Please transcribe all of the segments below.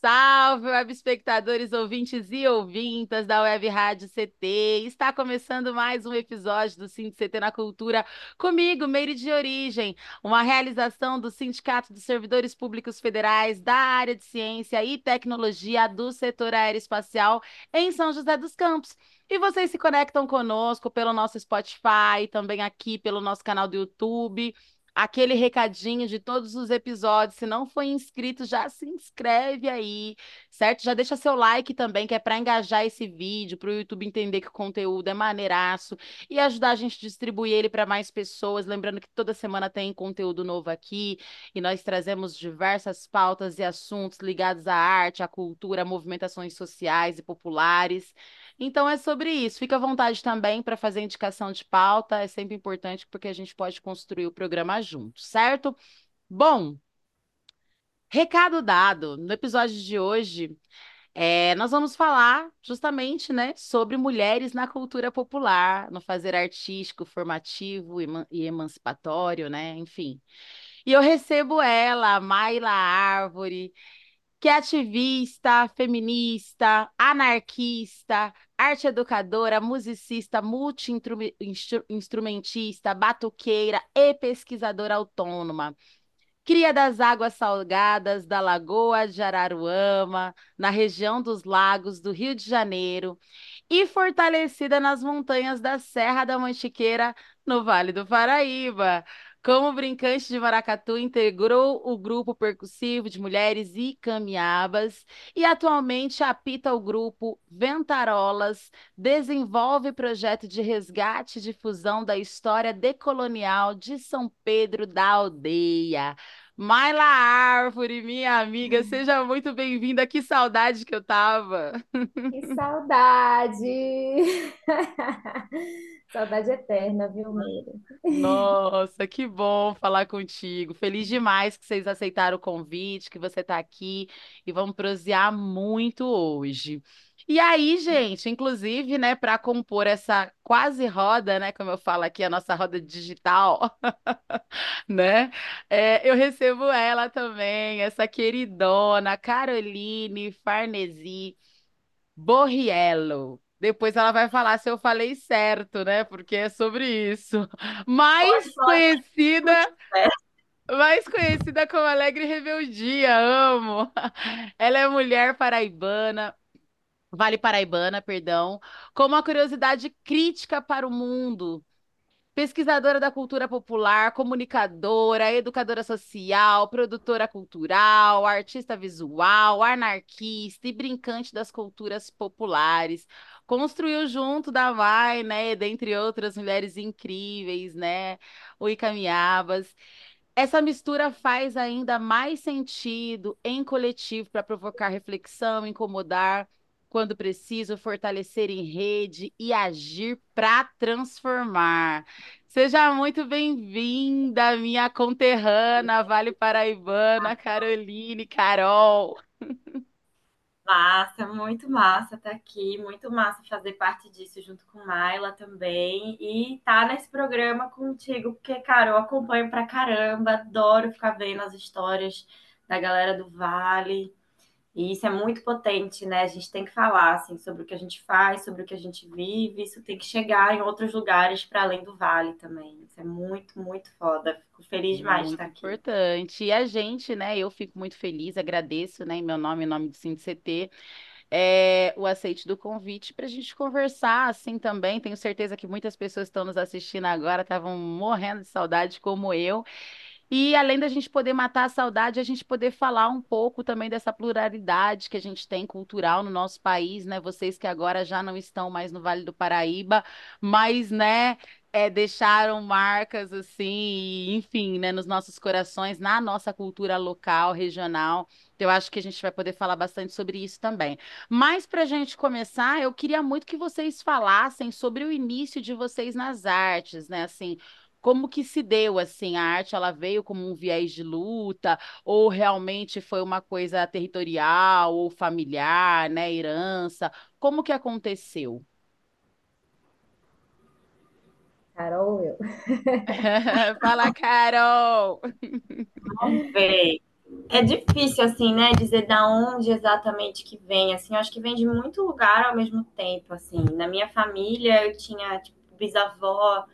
salve, web espectadores, ouvintes e ouvintas da Web Rádio CT. Está começando mais um episódio do Cindy CT na Cultura comigo, Meire de Origem, uma realização do Sindicato dos Servidores Públicos Federais da área de Ciência e Tecnologia do setor aeroespacial em São José dos Campos. E vocês se conectam conosco pelo nosso Spotify, também aqui pelo nosso canal do YouTube aquele recadinho de todos os episódios. Se não foi inscrito, já se inscreve aí, certo? Já deixa seu like também, que é para engajar esse vídeo, para o YouTube entender que o conteúdo é maneiraço e ajudar a gente a distribuir ele para mais pessoas. Lembrando que toda semana tem conteúdo novo aqui e nós trazemos diversas pautas e assuntos ligados à arte, à cultura, a movimentações sociais e populares. Então é sobre isso. Fica à vontade também para fazer indicação de pauta, é sempre importante porque a gente pode construir o programa junto, certo? Bom, recado dado. No episódio de hoje, é, nós vamos falar justamente né, sobre mulheres na cultura popular, no fazer artístico, formativo e emancipatório, né? Enfim. E eu recebo ela, Maila Árvore, que é ativista, feminista, anarquista, arte educadora, musicista, multi-instrumentista, batuqueira e pesquisadora autônoma. Cria das águas salgadas da Lagoa de Araruama, na região dos Lagos do Rio de Janeiro, e fortalecida nas montanhas da Serra da Mantiqueira, no Vale do Paraíba. Como brincante de maracatu, integrou o grupo percussivo de mulheres e caminhabas e atualmente apita o grupo Ventarolas, desenvolve projeto de resgate e difusão da história decolonial de São Pedro da Aldeia. Maila Árvore, minha amiga, seja muito bem-vinda. Que saudade que eu tava. Que saudade! Saudade eterna, viu, Meira? Nossa, que bom falar contigo. Feliz demais que vocês aceitaram o convite, que você está aqui e vamos prosear muito hoje. E aí, gente, inclusive, né, para compor essa quase roda, né, como eu falo aqui, a nossa roda digital, né, é, eu recebo ela também, essa queridona Caroline Farnesi Borriello. Depois ela vai falar se eu falei certo, né? Porque é sobre isso. Mais conhecida, mais conhecida como Alegre Rebeldia, amo. Ela é mulher paraibana, Vale Paraibana, perdão, com uma curiosidade crítica para o mundo pesquisadora da cultura popular, comunicadora, educadora social, produtora cultural, artista visual, anarquista e brincante das culturas populares. Construiu junto da Vai, né, dentre outras mulheres incríveis, né, o Icamiabas. Essa mistura faz ainda mais sentido em coletivo para provocar reflexão, incomodar quando preciso, fortalecer em rede e agir para transformar. Seja muito bem-vinda, minha conterrânea, Vale Paraibana, Caroline, Carol. Massa, muito massa estar aqui, muito massa fazer parte disso junto com Maila também e estar tá nesse programa contigo, porque, cara, eu acompanho pra caramba, adoro ficar vendo as histórias da galera do Vale. E isso é muito potente, né? A gente tem que falar assim, sobre o que a gente faz, sobre o que a gente vive. Isso tem que chegar em outros lugares para além do Vale também. Isso é muito, muito foda. Fico feliz demais muito de estar aqui. Importante. E a gente, né? Eu fico muito feliz, agradeço, né? Em meu nome, em nome do CT. É, o aceite do convite para a gente conversar assim também. Tenho certeza que muitas pessoas estão nos assistindo agora, estavam morrendo de saudade, como eu. E além da gente poder matar a saudade, a gente poder falar um pouco também dessa pluralidade que a gente tem cultural no nosso país, né? Vocês que agora já não estão mais no Vale do Paraíba, mas, né, é, deixaram marcas assim, enfim, né, nos nossos corações, na nossa cultura local, regional. Então, eu acho que a gente vai poder falar bastante sobre isso também. Mas para a gente começar, eu queria muito que vocês falassem sobre o início de vocês nas artes, né? Assim, como que se deu assim? A arte ela veio como um viés de luta ou realmente foi uma coisa territorial ou familiar, né, herança? Como que aconteceu? Carol, eu. Fala, Carol! Vamos ver. É difícil, assim, né, dizer da onde exatamente que vem, assim, eu acho que vem de muito lugar ao mesmo tempo, assim. Na minha família, eu tinha, tipo, bisavó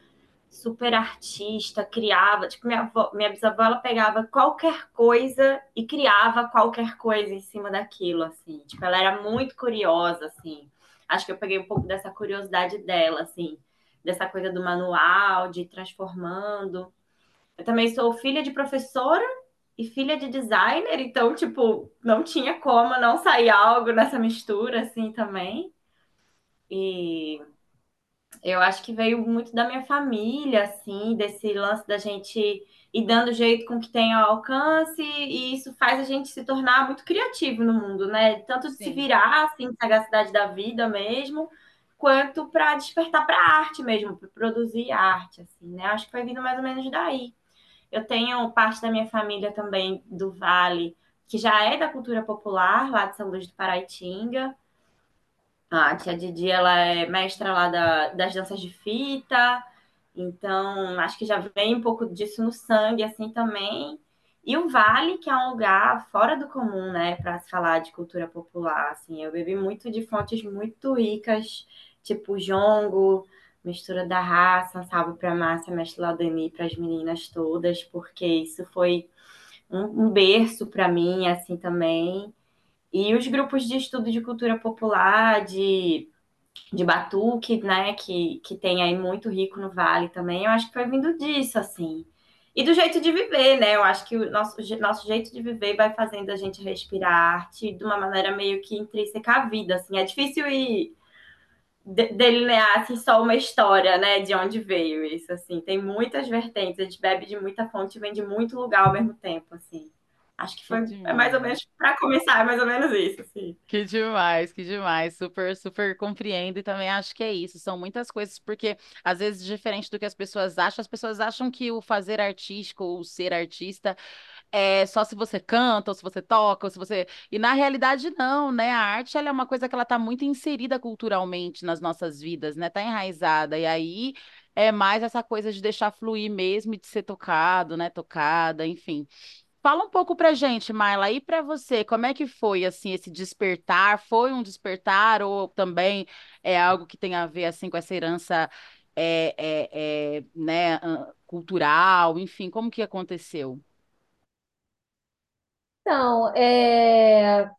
super artista, criava, tipo, minha, avó, minha bisavó, ela pegava qualquer coisa e criava qualquer coisa em cima daquilo, assim. Tipo, ela era muito curiosa, assim. Acho que eu peguei um pouco dessa curiosidade dela, assim, dessa coisa do manual, de transformando. Eu também sou filha de professora e filha de designer, então, tipo, não tinha como não sair algo nessa mistura, assim, também. E eu acho que veio muito da minha família, assim, desse lance da gente ir dando jeito com que tem ao alcance, e isso faz a gente se tornar muito criativo no mundo, né? Tanto de se virar, assim, sagacidade da vida mesmo, quanto para despertar para a arte mesmo, para produzir arte, assim, né? Acho que foi vindo mais ou menos daí. Eu tenho parte da minha família também do Vale, que já é da cultura popular, lá de São Luís do Paraitinga, a tia Didi, ela é mestra lá da, das danças de fita, então acho que já vem um pouco disso no sangue, assim, também. E o Vale, que é um lugar fora do comum, né, para se falar de cultura popular, assim, eu bebi muito de fontes muito ricas, tipo jongo, mistura da raça, salve para Márcia, mestre Laudani, para as meninas todas, porque isso foi um, um berço para mim, assim, também. E os grupos de estudo de cultura popular, de, de batuque, né, que, que tem aí muito rico no Vale também, eu acho que foi vindo disso, assim. E do jeito de viver, né? Eu acho que o nosso, nosso jeito de viver vai fazendo a gente respirar arte de uma maneira meio que intrínseca à vida, assim. É difícil ir delinear assim, só uma história, né, de onde veio isso, assim. Tem muitas vertentes, a gente bebe de muita fonte e vem de muito lugar ao mesmo tempo, assim. Acho que foi é mais ou menos para começar, é mais ou menos isso, assim. Que demais, que demais. Super, super compreendo e também acho que é isso. São muitas coisas, porque às vezes, diferente do que as pessoas acham, as pessoas acham que o fazer artístico ou ser artista é só se você canta, ou se você toca, ou se você. E na realidade, não, né? A arte ela é uma coisa que ela está muito inserida culturalmente nas nossas vidas, né? Tá enraizada. E aí é mais essa coisa de deixar fluir mesmo e de ser tocado, né? Tocada, enfim. Fala um pouco pra gente, Maila, e para você, como é que foi assim esse despertar? Foi um despertar ou também é algo que tem a ver assim com essa herança é, é, é, né, cultural, enfim, como que aconteceu? Então, é,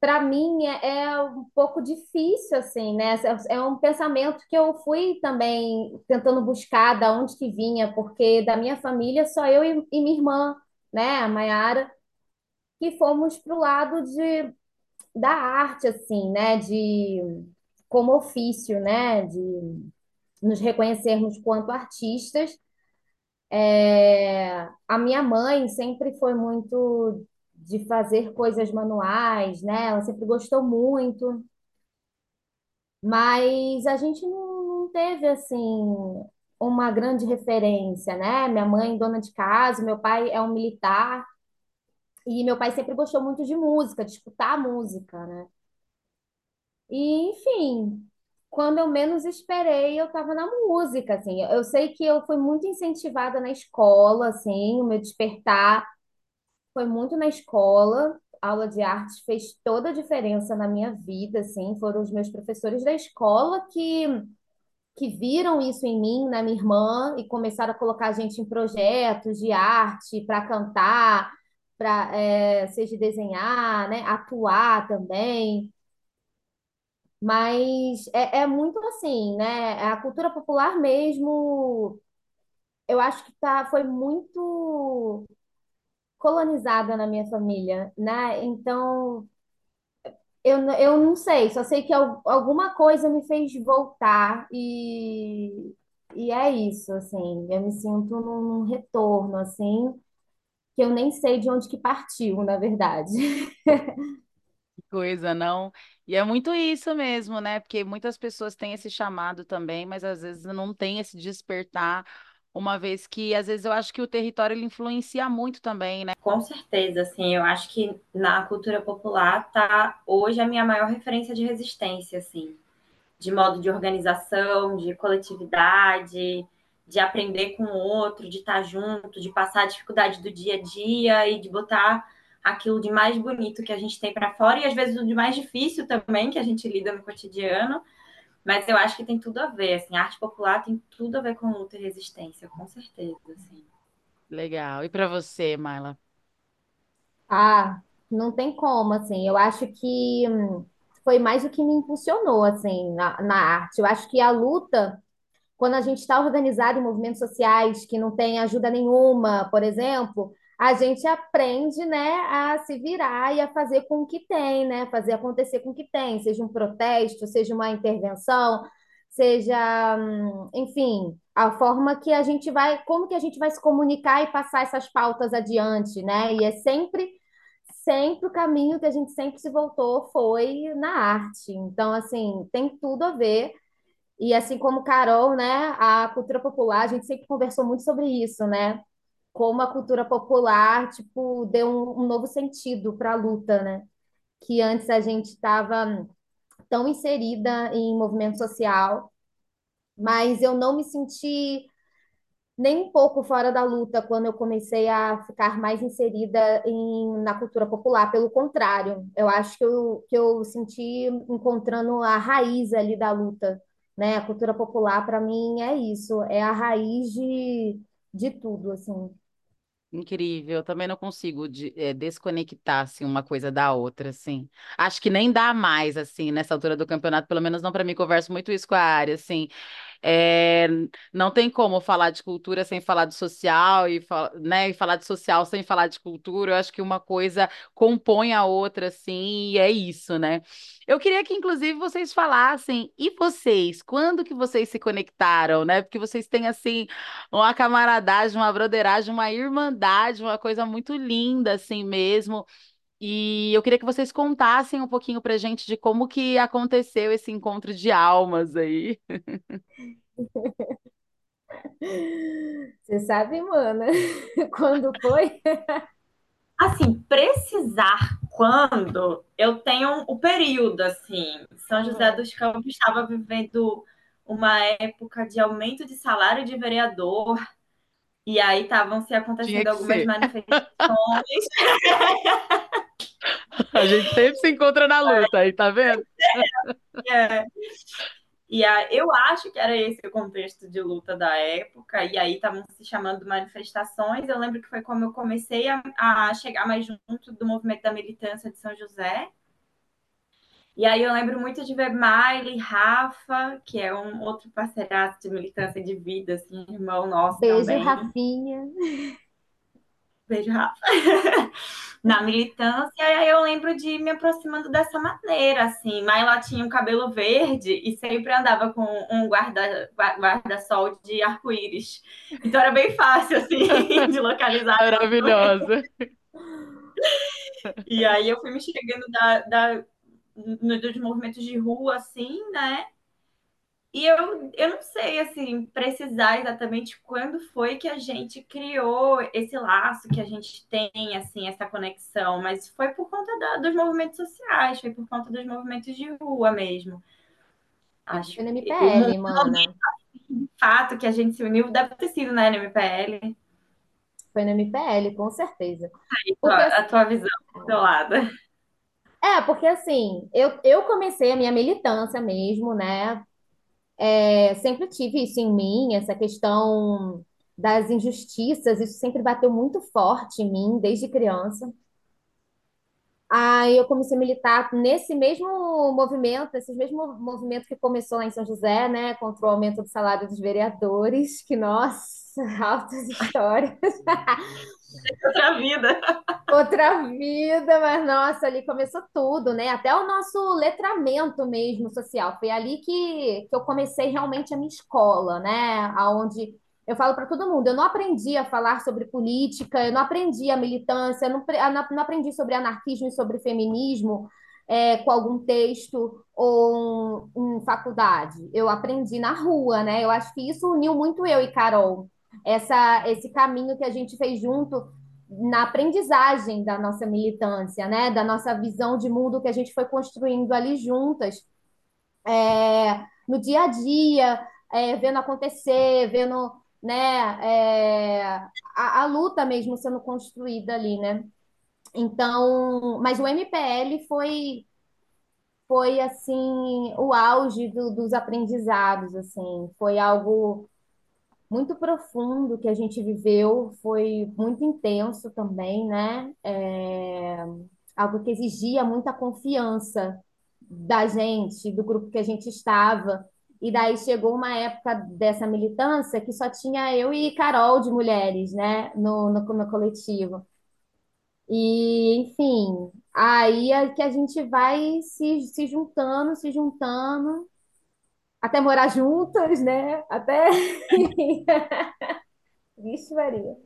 para mim é, é um pouco difícil, assim, né? É é um pensamento que eu fui também tentando buscar da onde que vinha, porque da minha família só eu e, e minha irmã né, a Maiara, que fomos para o lado de, da arte, assim, né, de como ofício, né, de nos reconhecermos quanto artistas. É, a minha mãe sempre foi muito de fazer coisas manuais, né? Ela sempre gostou muito, mas a gente não, não teve assim uma grande referência, né? Minha mãe, dona de casa, meu pai é um militar, e meu pai sempre gostou muito de música, de escutar música, né? E, enfim, quando eu menos esperei, eu estava na música, assim. Eu sei que eu fui muito incentivada na escola, assim, o meu despertar foi muito na escola. A aula de artes fez toda a diferença na minha vida, assim. Foram os meus professores da escola que que viram isso em mim, na minha irmã, e começaram a colocar a gente em projetos de arte para cantar, para é, seja desenhar, né, atuar também. Mas é, é, muito assim, né? A cultura popular mesmo, eu acho que tá, foi muito colonizada na minha família, né? Então eu, eu não sei, só sei que alguma coisa me fez voltar e, e é isso, assim, eu me sinto num retorno, assim, que eu nem sei de onde que partiu, na verdade. Que coisa, não? E é muito isso mesmo, né? Porque muitas pessoas têm esse chamado também, mas às vezes não tem esse despertar, uma vez que às vezes eu acho que o território ele influencia muito também, né? Com certeza, assim, eu acho que na cultura popular tá hoje a minha maior referência de resistência, assim, de modo de organização, de coletividade, de aprender com o outro, de estar junto, de passar a dificuldade do dia a dia e de botar aquilo de mais bonito que a gente tem para fora e às vezes o de mais difícil também que a gente lida no cotidiano. Mas eu acho que tem tudo a ver, assim, a arte popular tem tudo a ver com luta e resistência, com certeza, assim. Legal. E para você, Maila? Ah, não tem como, assim. Eu acho que hum, foi mais o que me impulsionou, assim, na, na arte. Eu acho que a luta quando a gente está organizado em movimentos sociais que não tem ajuda nenhuma, por exemplo, a gente aprende, né, a se virar e a fazer com o que tem, né, fazer acontecer com o que tem, seja um protesto, seja uma intervenção, seja, hum, enfim, a forma que a gente vai, como que a gente vai se comunicar e passar essas pautas adiante, né? E é sempre sempre o caminho que a gente sempre se voltou foi na arte. Então, assim, tem tudo a ver e assim como Carol, né, a cultura popular, a gente sempre conversou muito sobre isso, né? Como a cultura popular, tipo, deu um, um novo sentido para a luta, né? Que antes a gente estava tão inserida em movimento social, mas eu não me senti nem um pouco fora da luta quando eu comecei a ficar mais inserida em, na cultura popular. Pelo contrário, eu acho que eu, que eu senti encontrando a raiz ali da luta né? A cultura popular, para mim, é isso, é a raiz de, de tudo, assim. Incrível, eu também não consigo de, é, desconectar assim, uma coisa da outra, assim. Acho que nem dá mais, assim, nessa altura do campeonato, pelo menos não para mim, converso muito isso com a área, assim. É, não tem como falar de cultura sem falar de social e, né, e falar de social sem falar de cultura. Eu acho que uma coisa compõe a outra, assim, e é isso, né? Eu queria que, inclusive, vocês falassem, e vocês, quando que vocês se conectaram, né? Porque vocês têm, assim, uma camaradagem, uma broderagem, uma irmandade, uma coisa muito linda, assim mesmo. E eu queria que vocês contassem um pouquinho pra gente de como que aconteceu esse encontro de almas aí. Você sabe, mana, quando foi? Assim, precisar quando eu tenho o período, assim. São José dos Campos estava vivendo uma época de aumento de salário de vereador, e aí estavam se acontecendo algumas ser. manifestações. A gente sempre se encontra na luta aí, tá vendo? É. E a, eu acho que era esse o contexto de luta da época, e aí estavam se chamando manifestações. Eu lembro que foi como eu comecei a, a chegar mais junto do movimento da militância de São José. E aí eu lembro muito de ver Miley, Rafa, que é um outro parceiraço de militância de vida, assim, irmão nosso Beijo, também. Rafinha. Beijo, Rafa. Na militância, e aí eu lembro de me aproximando dessa maneira, assim. Mayla tinha um cabelo verde e sempre andava com um guarda, guarda-sol de arco-íris. Então era bem fácil, assim, de localizar. Maravilhosa. E aí eu fui me chegando da, da no, dos movimentos de rua, assim, né? E eu, eu não sei, assim, precisar exatamente quando foi que a gente criou esse laço que a gente tem, assim, essa conexão, mas foi por conta da, dos movimentos sociais, foi por conta dos movimentos de rua mesmo. Acho foi no MPL, que, mano. De fato que a gente se uniu deve ter sido, né, no MPL. Foi no MPL, com certeza. Aí, Porque, a, a tua visão do lado. É, porque assim, eu, eu comecei a minha militância mesmo, né? É, sempre tive isso em mim, essa questão das injustiças, isso sempre bateu muito forte em mim desde criança. Aí eu comecei a militar nesse mesmo movimento, esse mesmo movimento que começou lá em São José, né, contra o aumento do salário dos vereadores, que nossa, altas histórias. Outra vida. Outra vida, mas nossa, ali começou tudo, né? Até o nosso letramento mesmo social. Foi ali que, que eu comecei realmente a minha escola, né? Onde eu falo para todo mundo, eu não aprendi a falar sobre política, eu não aprendi a militância, eu não, não aprendi sobre anarquismo e sobre feminismo é, com algum texto ou em faculdade. Eu aprendi na rua, né? Eu acho que isso uniu muito eu e Carol. Essa, esse caminho que a gente fez junto na aprendizagem da nossa militância, né? Da nossa visão de mundo que a gente foi construindo ali juntas. É, no dia a dia, é, vendo acontecer, vendo né, é, a, a, luta mesmo sendo construída ali, né? Então, mas o MPL foi foi assim o auge do, dos aprendizados, assim, foi algo muito profundo que a gente viveu, foi muito intenso também, né? É, algo que exigia muita confiança da gente, do grupo que a gente estava. E daí chegou uma época dessa militância que só tinha eu e Carol de mulheres, né, no, no, no coletivo. E, enfim, aí é que a gente vai se, se juntando, se juntando, até morar juntas, né? Até. Vixe, Maria.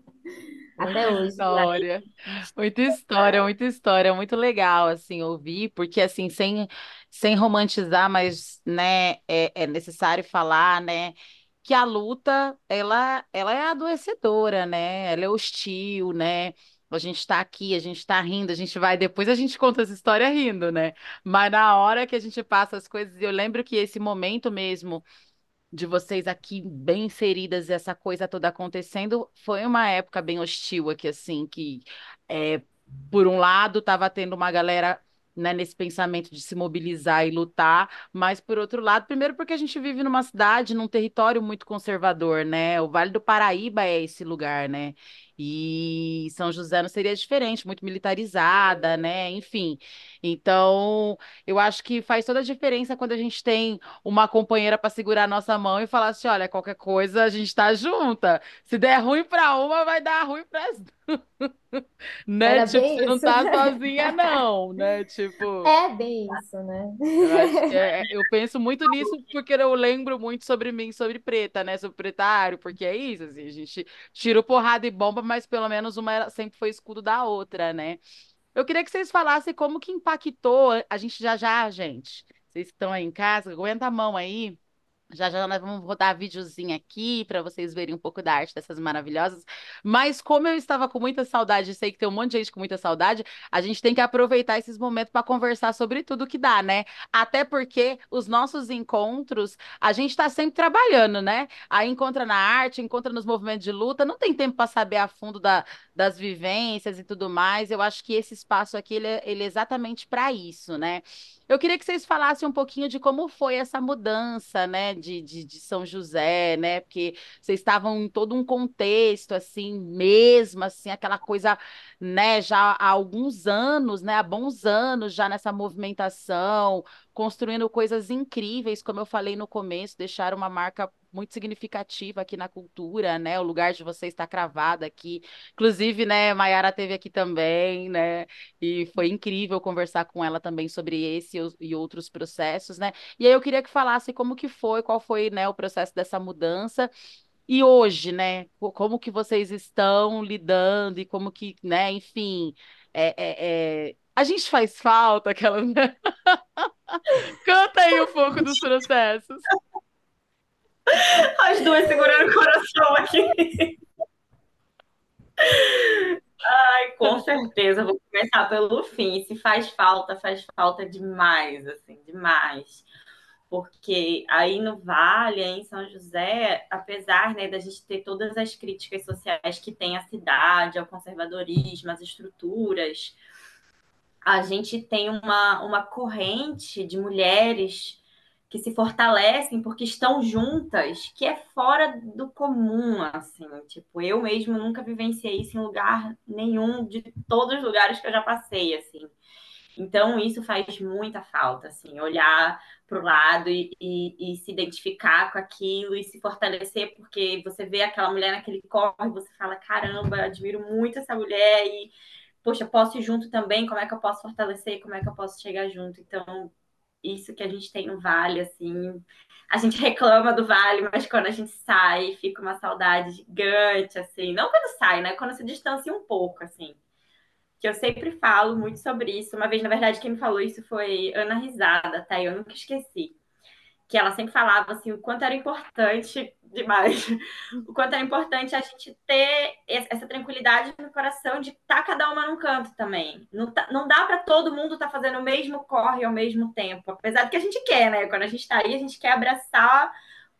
Até hoje. História. Muita história, muita história. Muito legal, assim, ouvir, porque, assim, sem, sem romantizar, mas, né, é, é necessário falar, né, que a luta, ela, ela é adoecedora, né? Ela é hostil, né? A gente está aqui, a gente está rindo, a gente vai, depois a gente conta essa história rindo, né? Mas na hora que a gente passa as coisas, eu lembro que esse momento mesmo de vocês aqui bem inseridas, essa coisa toda acontecendo, foi uma época bem hostil aqui, assim, que é, por um lado estava tendo uma galera né, nesse pensamento de se mobilizar e lutar, mas por outro lado, primeiro porque a gente vive numa cidade, num território muito conservador, né? O Vale do Paraíba é esse lugar, né? E São José não seria diferente, muito militarizada, né? Enfim. Então, eu acho que faz toda a diferença quando a gente tem uma companheira para segurar a nossa mão e falar assim: olha, qualquer coisa a gente tá junta. Se der ruim para uma, vai dar ruim para as né? Era tipo, você não isso. tá sozinha, não, né? Tipo. É bem isso, né? Eu, é- eu penso muito nisso porque eu lembro muito sobre mim, sobre preta, né? Sobre pretário, porque é isso, assim, a gente tira porrada e bomba, mas pelo menos uma sempre foi escudo da outra, né? Eu queria que vocês falassem como que impactou a gente já já, gente. Vocês que estão aí em casa, aguenta a mão aí. Já já nós vamos rodar videozinho aqui para vocês verem um pouco da arte dessas maravilhosas. Mas como eu estava com muita saudade, sei que tem um monte de gente com muita saudade, a gente tem que aproveitar esses momentos para conversar sobre tudo que dá, né? Até porque os nossos encontros, a gente está sempre trabalhando, né? Aí encontra na arte, encontra nos movimentos de luta, não tem tempo para saber a fundo da, das vivências e tudo mais. Eu acho que esse espaço aqui ele é, ele é exatamente para isso, né? Eu queria que vocês falassem um pouquinho de como foi essa mudança, né, de, de, de São José, né, porque vocês estavam em todo um contexto, assim, mesmo, assim, aquela coisa, né, já há alguns anos, né, há bons anos já nessa movimentação, construindo coisas incríveis, como eu falei no começo, deixaram uma marca muito significativa aqui na cultura, né, o lugar de vocês está cravado aqui, inclusive, né, Maiara teve aqui também, né, e foi incrível conversar com ela também sobre esse e os- outros processos, né? E aí eu queria que falasse como que foi, qual foi, né, o processo dessa mudança. E hoje, né, co- como que vocês estão lidando e como que, né, enfim, é, é, é, a gente faz falta aquela, né? Conta aí um pouco dos processos. As duas segurando o coração aqui. Ai, com certeza, vou começar pelo fim. Se faz falta, faz falta demais, assim, demais. Porque aí no Vale, em São José, apesar né, da gente ter todas as críticas sociais que tem a cidade, ao conservadorismo, às estruturas, a gente tem uma, uma corrente de mulheres que se fortalecem porque estão juntas, que é fora do comum, assim. Tipo, eu mesmo nunca vivenciei isso em lugar nenhum de todos os lugares que eu já passei, assim. Então, isso faz muita falta, assim, olhar para o lado e, e, e, se identificar com aquilo e se fortalecer, porque você vê aquela mulher naquele corre, você fala, caramba, admiro muito essa mulher e, poxa, posso ir junto também, como é que eu posso fortalecer, como é que eu posso chegar junto? Então, isso que a gente tem no Vale, assim. A gente reclama do Vale, mas quando a gente sai, fica uma saudade gigante, assim. Não quando sai, né? Quando se distancia um pouco, assim. Que eu sempre falo muito sobre isso. Uma vez, na verdade, quem me falou isso foi Ana Risada, tá? Eu nunca esqueci que ela sempre falava assim o quanto era importante demais, o quanto era importante a gente ter essa tranquilidade no coração de estar tá cada uma num canto também. Não, tá, não dá para todo mundo estar tá fazendo o mesmo corre ao mesmo tempo, apesar do que a gente quer, né? Quando a gente está aí, a gente quer abraçar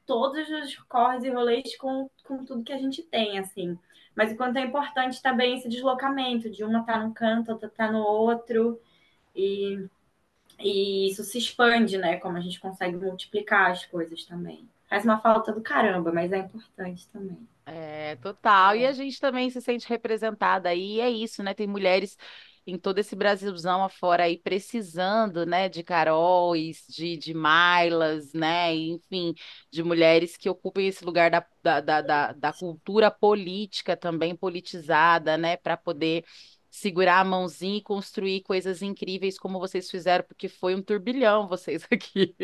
todos os corres e rolês com, com tudo que a gente tem, assim. Mas o quanto é importante também esse deslocamento, de uma estar tá num canto, outra estar tá no outro. E e isso se expande, né? Como a gente consegue multiplicar as coisas também. Faz uma falta do caramba, mas é importante também. É, total. E a gente também se sente representada aí. E é isso, né? Tem mulheres em todo esse Brasilzão afora aí precisando, né, de Caróis, de, de Mailas, né, enfim, de mulheres que ocupem esse lugar da, da, da, da, da cultura política também politizada, né, para poder segurar a mãozinha e construir coisas incríveis como vocês fizeram, porque foi um turbilhão vocês aqui.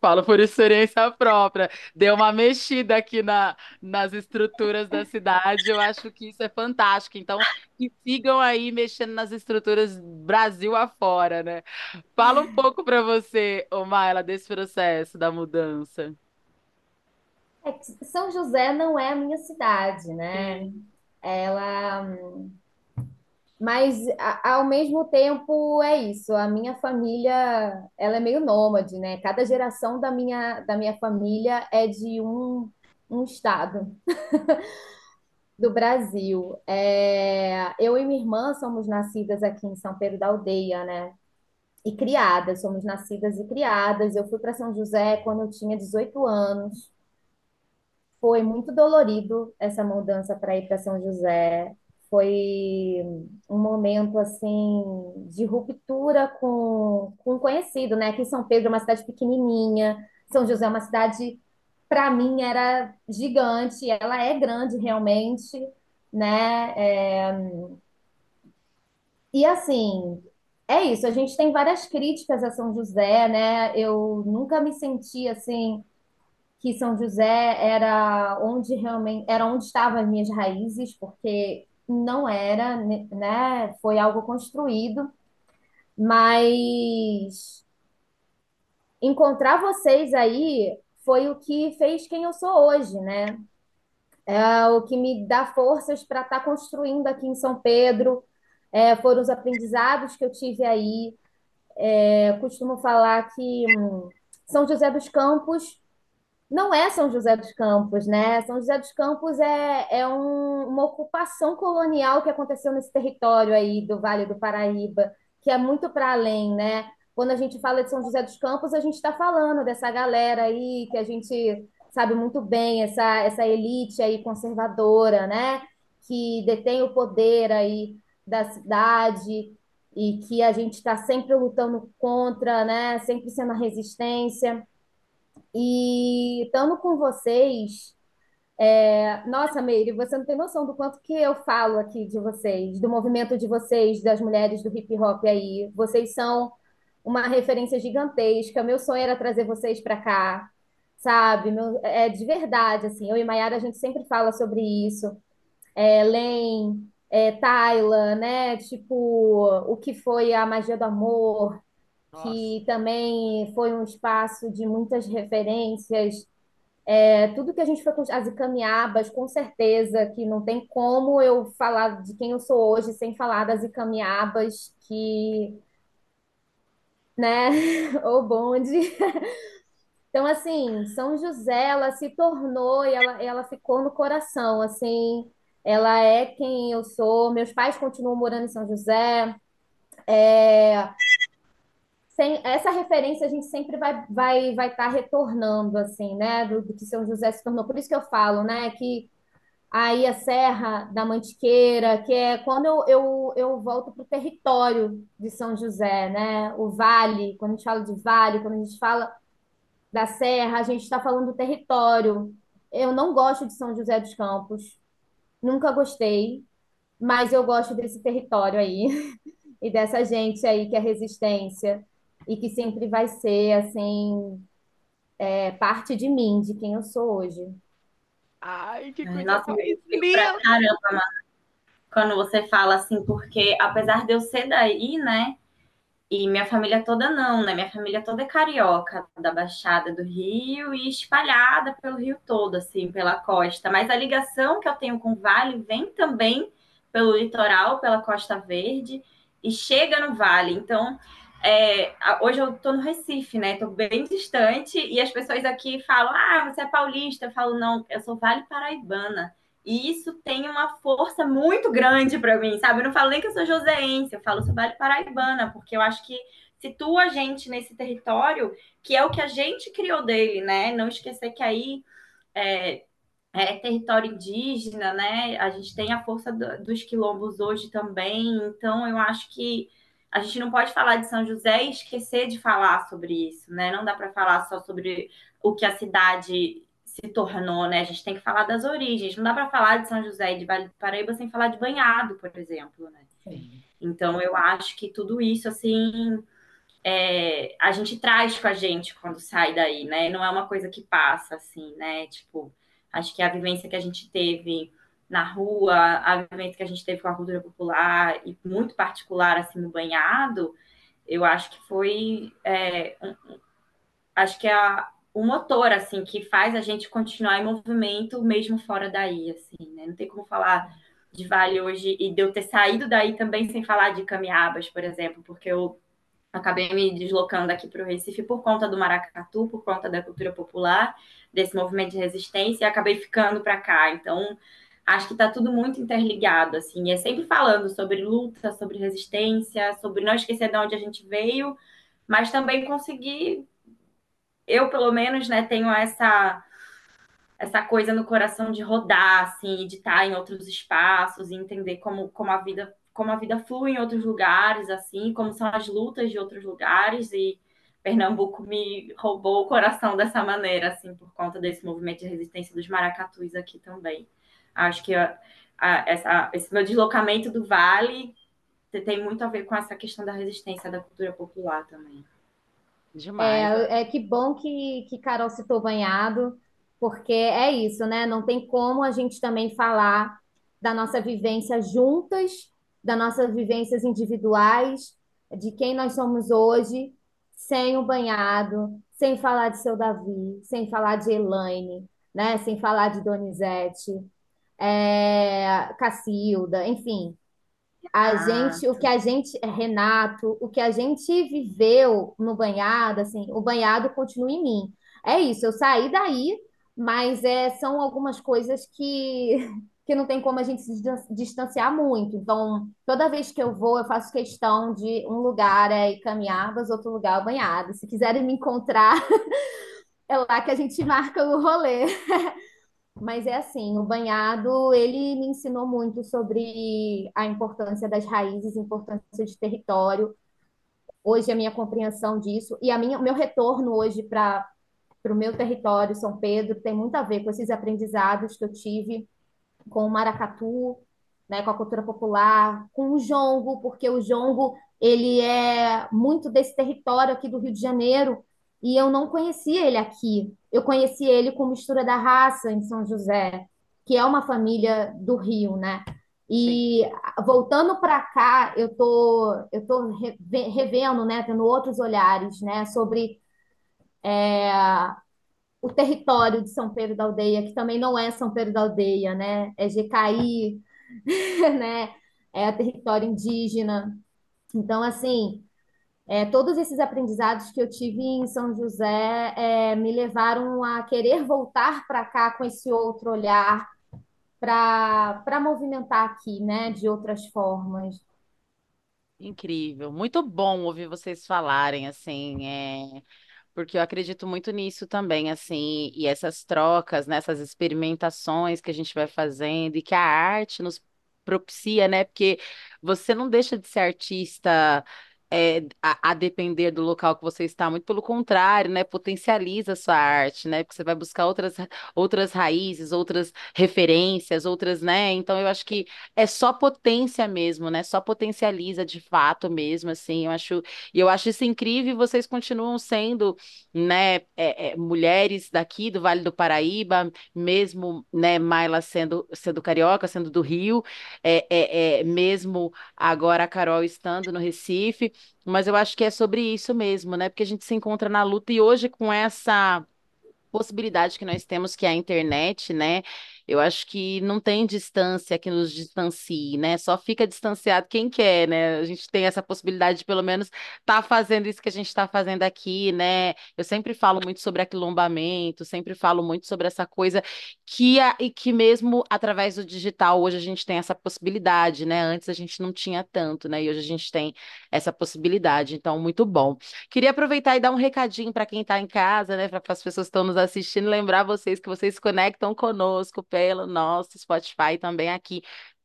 Falo por experiência própria. Deu uma mexida aqui na, nas estruturas da cidade. Eu acho que isso é fantástico. Então, que sigam aí mexendo nas estruturas Brasil afora, né? Fala um pouco para você, Maila, desse processo da mudança. É São José não é a minha cidade, né? Ela mas ao mesmo tempo é isso, a minha família, ela é meio nômade, né? Cada geração da minha, da minha família é de um, um estado do Brasil. É, eu e minha irmã somos nascidas aqui em São Pedro da Aldeia, né? E criadas, somos nascidas e criadas. Eu fui para São José quando eu tinha 18 anos. Foi muito dolorido essa mudança para ir para São José. Foi um momento assim de ruptura com, com o conhecido, né? Aqui em São Pedro é uma cidade pequenininha, São José é uma cidade, para mim, era gigante, ela é grande realmente, né? É... E assim, é isso, a gente tem várias críticas a São José, né? Eu nunca me senti assim que São José era onde realmente era onde estavam as minhas raízes, porque não era, né? Foi algo construído, mas encontrar vocês aí foi o que fez quem eu sou hoje, né? É o que me dá forças para estar tá construindo aqui em São Pedro. É, foram os aprendizados que eu tive aí. É, costumo falar que hum, São José dos Campos não é São José dos Campos, né? São José dos Campos é, é um, uma ocupação colonial que aconteceu nesse território aí do Vale do Paraíba, que é muito para além, né? Quando a gente fala de São José dos Campos, a gente está falando dessa galera aí que a gente sabe muito bem, essa, essa elite aí conservadora, né? Que detém o poder aí da cidade e que a gente está sempre lutando contra, né? Sempre sendo a resistência. E estando com vocês, é... nossa, Meire, você não tem noção do quanto que eu falo aqui de vocês, do movimento de vocês, das mulheres do hip hop aí. Vocês são uma referência gigantesca. Meu sonho era trazer vocês para cá, sabe? Meu... é de verdade, assim. Eu e Mayara, a gente sempre fala sobre isso. É, Len, é, Tayla, né? Tipo, o que foi a magia do amor, que também foi um espaço de muitas referências. É, tudo que a gente foi com as Icamiabas, com certeza que não tem como eu falar de quem eu sou hoje sem falar das Icamiabas, que, né, o bonde. Então, assim, São José, ela se tornou e ela, ela ficou no coração, assim, ela é quem eu sou. Meus pais continuam morando em São José. É, sem essa referência a gente sempre vai vai vai estar tá retornando assim, né, do, do, que São José se tornou. Por isso que eu falo, né, que aí a Serra da Mantiqueira, que é quando eu, eu, eu volto para o território de São José, né, o vale, quando a gente fala de vale, quando a gente fala da Serra, a gente está falando do território. Eu não gosto de São José dos Campos, nunca gostei, mas eu gosto desse território aí e dessa gente aí que é resistência e que sempre vai ser assim é, parte de mim, de quem eu sou hoje. Ai, que coisa Nossa, mais linda! Caramba, mano. Quando você fala assim, porque apesar de eu ser daí, né? E minha família toda não, né? Minha família toda é carioca, da Baixada do Rio e espalhada pelo Rio todo, assim, pela costa. Mas a ligação que eu tenho com o Vale vem também pelo litoral, pela Costa Verde, e chega no Vale. Então, é, hoje eu tô no Recife, né? Tô bem distante, e as pessoas aqui falam: Ah, você é paulista. Eu falo, não, eu sou Vale Paraibana. E isso tem uma força muito grande para mim, sabe? Eu não falo nem que eu sou joseense, eu falo sou Vale Paraibana, porque eu acho que situa a gente nesse território que é o que a gente criou dele, né? Não esquecer que aí é, é território indígena, né? A gente tem a força do, dos quilombos hoje também, então eu acho que a gente não pode falar de São José e esquecer de falar sobre isso, né? Não dá para falar só sobre o que a cidade se tornou, né? A gente tem que falar das origens. Não dá para falar de São José e de Vale do Paraíba sem falar de Banhado, por exemplo, né? Sim. Então eu acho que tudo isso assim é, a gente traz com a gente quando sai daí, né? Não é uma coisa que passa assim, né? Tipo, acho que a vivência que a gente teve na rua, a vivência que a gente teve com a cultura popular e muito particular assim no banhado, eu acho que foi é, um, acho que é o motor, assim, que faz a gente continuar em movimento mesmo fora daí, assim, né? Não tem como falar de Vale hoje e de eu ter saído daí também sem falar de Camiabas, por exemplo, porque eu acabei me deslocando aqui para o Recife por conta do maracatu, por conta da cultura popular, desse movimento de resistência, e acabei ficando para cá. Então, acho que está tudo muito interligado, assim, é sempre falando sobre luta, sobre resistência, sobre não esquecer de onde a gente veio, mas também conseguir eu, pelo menos, né, tenho essa essa coisa no coração de rodar, assim, de estar em outros espaços e entender como, como a vida como a vida flui em outros lugares, assim, como são as lutas de outros lugares e Pernambuco me roubou o coração dessa maneira, assim, por conta desse movimento de resistência dos maracatus aqui também. Acho que a, a, essa, esse meu deslocamento do Vale tem muito a ver com essa questão da resistência da cultura popular também. Demais. É, né? é que bom que, que Carol citou banhado, porque é isso, né? Não tem como a gente também falar da nossa vivência juntas, das nossas vivências individuais, de quem nós somos hoje, sem o banhado, sem falar de seu Davi, sem falar de Elaine, né? Sem falar de Donizete, é, Cacilda, enfim. A gente, o que a gente, Renato, o que a gente viveu no banhado, assim, o banhado continua em mim. É isso, eu saí daí, mas é, são algumas coisas que, que não tem como a gente se distanciar muito. Então, toda vez que eu vou, eu faço questão de um lugar é Caminhadas, outro lugar é banhado. Se quiserem me encontrar, é lá que a gente marca o rolê. Mas é assim, o banhado, ele me ensinou muito sobre a importância das raízes, importância de território. Hoje a minha compreensão disso e a minha, o meu retorno hoje para o meu território, São Pedro, tem muito a ver com esses aprendizados que eu tive com o maracatu, né, com a cultura popular, com o jongo, porque o jongo ele é muito desse território aqui do Rio de Janeiro e eu não conhecia ele aqui. Eu conheci ele com mistura da raça em São José, que é uma família do Rio, né? E Sim. voltando para cá, eu tô eu tô revendo, né, tendo outros olhares, né, sobre é, o território de São Pedro da Aldeia, que também não é São Pedro da Aldeia, né? É GKI, né? É território indígena. Então, assim, é, todos esses aprendizados que eu tive em São José é, me levaram a querer voltar para cá com esse outro olhar para movimentar aqui, né, de outras formas. Incrível, muito bom ouvir vocês falarem assim, é... porque eu acredito muito nisso também, assim, e essas trocas, né, experimentações que a gente vai fazendo e que a arte nos propicia, né? Porque você não deixa de ser artista é, a, a, depender do local que você está, muito pelo contrário, né? Potencializa a sua arte, né? Porque você vai buscar outras, outras raízes, outras referências, outras, né? Então eu acho que é só potência mesmo, né? Só potencializa de fato mesmo, assim. Eu acho, eu acho isso incrível. E vocês continuam sendo, né? É, é, mulheres daqui do Vale do Paraíba, mesmo, né? Maila sendo sendo carioca, sendo do Rio, é, é, é mesmo agora a Carol estando no Recife. Mas eu acho que é sobre isso mesmo, né? Porque a gente se encontra na luta e hoje com essa possibilidade que nós temos, que é a internet, né? Eu acho que não tem distância que nos distancie, né? Só fica distanciado quem quer, né? A gente tem essa possibilidade de, pelo menos, estar tá fazendo isso que a gente está fazendo aqui, né? Eu sempre falo muito sobre aquilombamento, sempre falo muito sobre essa coisa que, a, e que mesmo através do digital, hoje a gente tem essa possibilidade, né? Antes a gente não tinha tanto, né? E hoje a gente tem essa possibilidade. Então, muito bom. Queria aproveitar e dar um recadinho para quem está em casa, né? Para as pessoas que estão nos assistindo, lembrar vocês que vocês conectam conosco, pelo nosso Spotify também aqui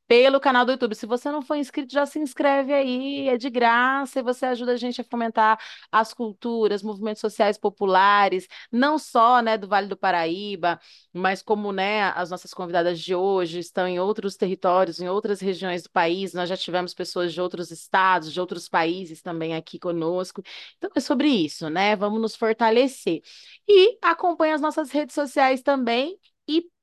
pelo canal do YouTube. Se você não for inscrito, já se inscreve aí, é de graça e você ajuda a gente a fomentar as culturas, movimentos sociais populares, não só, né, do Vale do Paraíba, mas como, né, as nossas convidadas de hoje estão em outros territórios, em outras regiões do país. Nós já tivemos pessoas de outros estados, de outros países também aqui conosco. Então é sobre isso, né? Vamos nos fortalecer. E acompanhe as nossas redes sociais também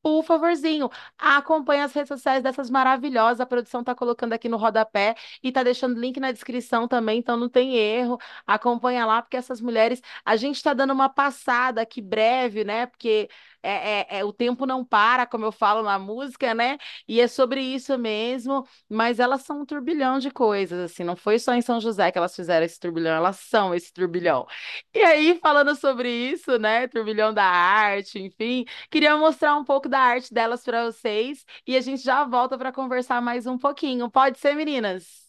por favorzinho, acompanhe as redes sociais dessas maravilhosas. A produção tá colocando aqui no rodapé e tá deixando link na descrição também, então não tem erro. Acompanha lá, porque essas mulheres, a gente está dando uma passada aqui breve, né? Porque é, é, é, o tempo não para, como eu falo na música, né? E é sobre isso mesmo, mas elas são um turbilhão de coisas, assim, não foi só em São José que elas fizeram esse turbilhão, elas são esse turbilhão. E aí, falando sobre isso, né? Turbilhão da arte, enfim, queria mostrar um pouco da arte delas para vocês e a gente já volta para conversar mais um pouquinho. Pode ser, meninas?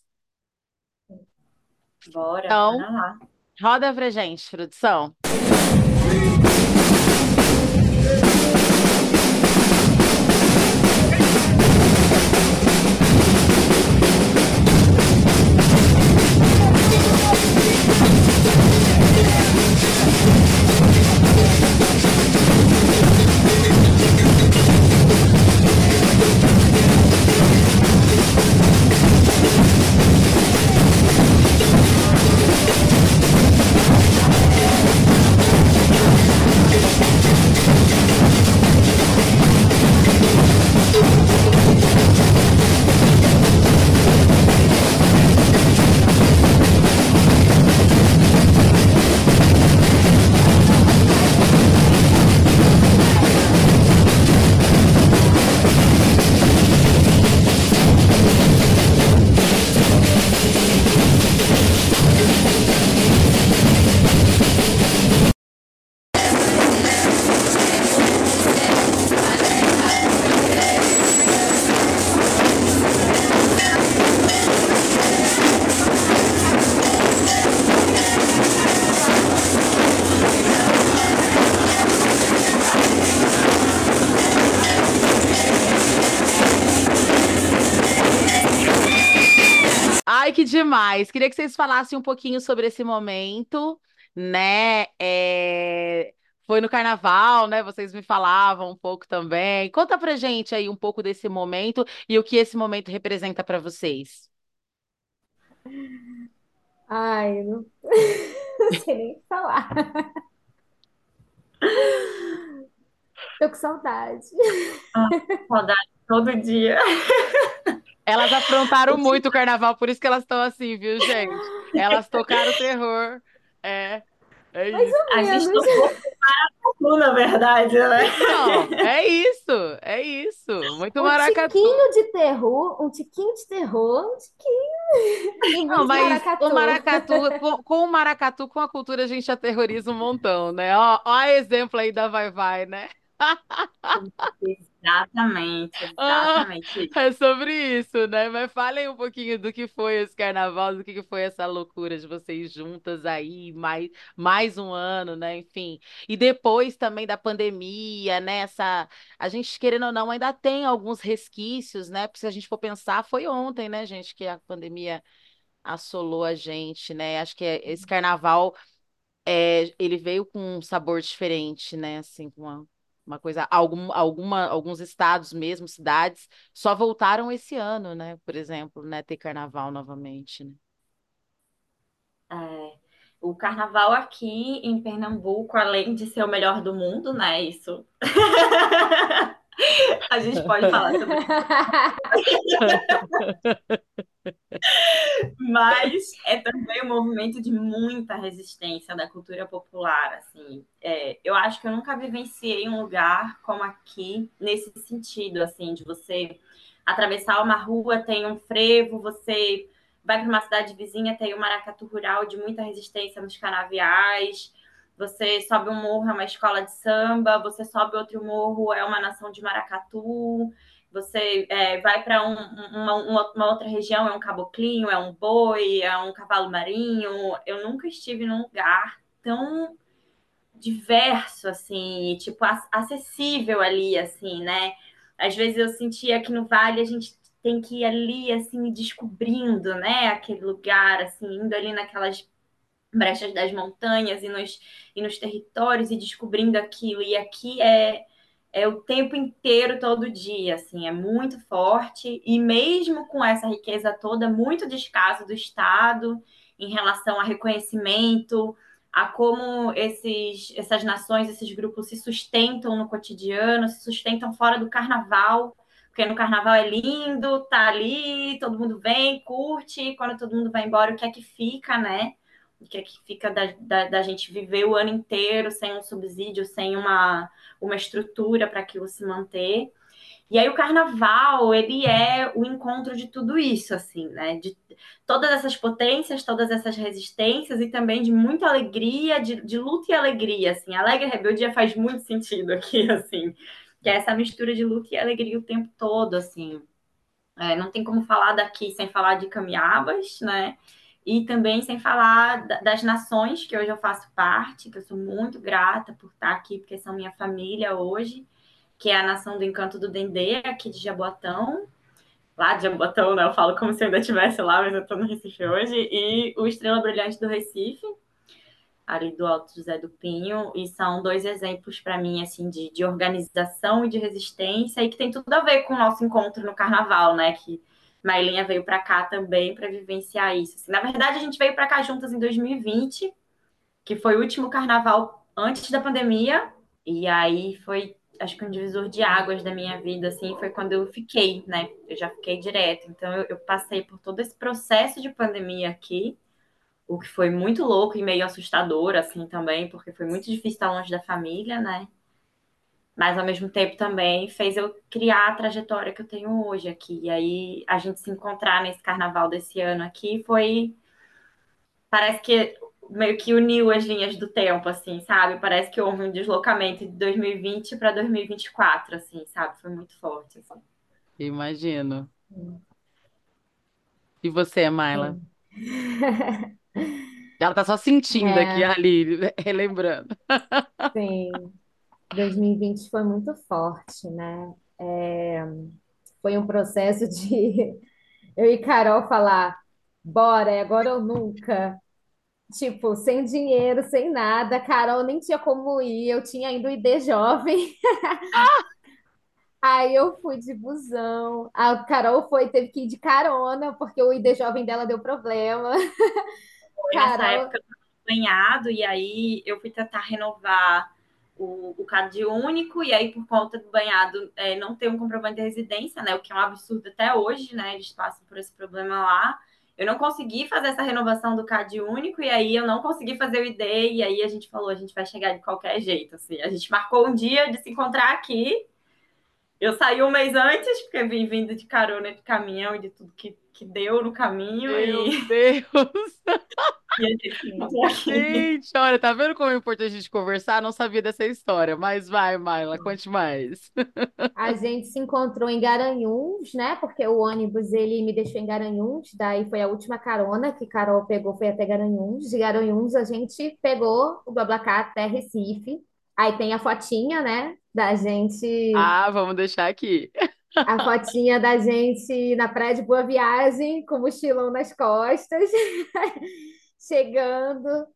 Bora, então, lá. Roda pra gente, produção. Demais. Queria que vocês falassem um pouquinho sobre esse momento, né? É... Foi no carnaval, né? Vocês me falavam um pouco também. Conta pra gente aí um pouco desse momento e o que esse momento representa para vocês. Ai, não... não sei nem falar. Tô com saudade. Ah, saudade todo dia. Elas afrontaram muito o carnaval, por isso que elas estão assim, viu, gente? Elas tocaram terror. É. É isso. A gente tocou maracatu, na verdade, né? Não, é isso, é isso. Muito um maracatu. Um tiquinho de terror, um tiquinho de terror, um tiquinho. Não, mas maracatu. o maracatu, com, com, o maracatu, com a cultura, a gente aterroriza um montão, né? Ó, ó exemplo aí da Vai Vai, né? Exatamente, exatamente. Ah, é sobre isso, né? Mas falem um pouquinho do que foi esse carnaval, do que foi essa loucura de vocês juntas aí, mais, mais um ano, né? Enfim. E depois também da pandemia, né? Essa, a gente, querendo ou não, ainda tem alguns resquícios, né? Porque se a gente for pensar, foi ontem, né, gente, que a pandemia assolou a gente, né? Acho que é- esse carnaval é, ele veio com um sabor diferente, né? Assim, com uma, uma coisa, algum, alguma, alguns estados mesmo, cidades, só voltaram esse ano, né? Por exemplo, né? Ter carnaval novamente, né? É, o carnaval aqui em Pernambuco, além de ser o melhor do mundo, né? Isso. A gente pode falar sobre Mas é também um movimento de muita resistência da cultura popular, assim. É, eu acho que eu nunca vivenciei um lugar como aqui nesse sentido, assim, de você atravessar uma rua, tem um frevo, você vai para uma cidade vizinha, tem um maracatu rural de muita resistência nos canaviais. Você sobe um morro, é uma escola de samba. Você sobe outro morro, é uma nação de maracatu você é, vai para um, uma, uma, outra região, é um caboclinho, é um boi, é um cavalo marinho. Eu nunca estive num lugar tão diverso, assim, tipo, acessível ali, assim, né? Às vezes eu sentia que no vale a gente tem que ir ali, assim, descobrindo, né, aquele lugar, assim, indo ali naquelas brechas das montanhas e nos, e nos territórios e descobrindo aquilo. E aqui é é o tempo inteiro, todo dia, assim, é muito forte, e mesmo com essa riqueza toda, muito descaso do Estado em relação a reconhecimento, a como esses, essas nações, esses grupos se sustentam no cotidiano, se sustentam fora do carnaval, porque no carnaval é lindo, tá ali, todo mundo vem, curte, quando todo mundo vai embora, o que é que fica, né? Que é que fica da, da, da gente viver o ano inteiro sem um subsídio, sem uma uma estrutura para aquilo se manter. E aí o carnaval, ele é o encontro de tudo isso, assim, né? De todas essas potências, todas essas resistências e também de muita alegria, de, de luta e alegria, assim. Alegre rebeldia faz muito sentido aqui, assim. Que é essa mistura de luta e alegria o tempo todo, assim. É, não tem como falar daqui sem falar de Camiabas, né? E também sem falar das nações que hoje eu faço parte, que eu sou muito grata por estar aqui, porque são minha família hoje, que é a nação do Encanto do Dendê, aqui de Jaboatão. Lá de Jaboatão, né? Eu falo como se eu ainda estivesse lá, mas eu estou no Recife hoje. E o Estrela Brilhante do Recife, ali do Alto José do Pinho. E são dois exemplos para mim, assim, de, de organização e de resistência, e que tem tudo a ver com o nosso encontro no Carnaval, né? Que Mailinha veio para cá também para vivenciar isso. Assim, na verdade, a gente veio para cá juntas em 2020, que foi o último carnaval antes da pandemia, e aí foi, acho que um divisor de águas da minha vida, assim, foi quando eu fiquei, né? Eu já fiquei direto. Então, eu, eu passei por todo esse processo de pandemia aqui, o que foi muito louco e meio assustador, assim, também, porque foi muito difícil estar longe da família, né? Mas ao mesmo tempo também fez eu criar a trajetória que eu tenho hoje aqui. E aí a gente se encontrar nesse carnaval desse ano aqui foi parece que meio que uniu as linhas do tempo, assim, sabe? Parece que houve um deslocamento de 2020 para 2024, assim, sabe? Foi muito forte. Assim. Imagino. E você, Mayla? Ela tá só sentindo é. aqui ali, relembrando. Sim. 2020 foi muito forte, né? É, foi um processo de eu e Carol falar, bora, é agora ou nunca. Tipo, sem dinheiro, sem nada. Carol nem tinha como ir, eu tinha ainda o ID jovem. Aí eu fui de busão. A Carol foi, teve que ir de carona, porque o ID jovem dela deu problema. Foi Carol... nessa época eu banhado, e aí eu fui tentar renovar o, o CAD único, e aí por conta do banhado é, não ter um comprovante de residência, né? O que é um absurdo até hoje, né? Eles passam por esse problema lá. Eu não consegui fazer essa renovação do CAD único, e aí eu não consegui fazer o ID, e aí a gente falou, a gente vai chegar de qualquer jeito, assim. A gente marcou um dia de se encontrar aqui. Eu saí um mês antes, porque vim vindo de carona de caminhão e de tudo que, que deu no caminho. Meu e... Deus! Gente, olha, tá vendo como é importante a gente conversar? Não sabia dessa história, mas vai, Maila, conte mais. A gente se encontrou em Garanhuns, né? Porque o ônibus ele me deixou em Garanhuns, daí foi a última carona que Carol pegou, foi até Garanhuns. De Garanhuns a gente pegou o BlaBlaCar até Recife. Aí tem a fotinha, né? Da gente. Ah, vamos deixar aqui. A fotinha da gente na praia de Boa Viagem, com o mochilão nas costas, chegando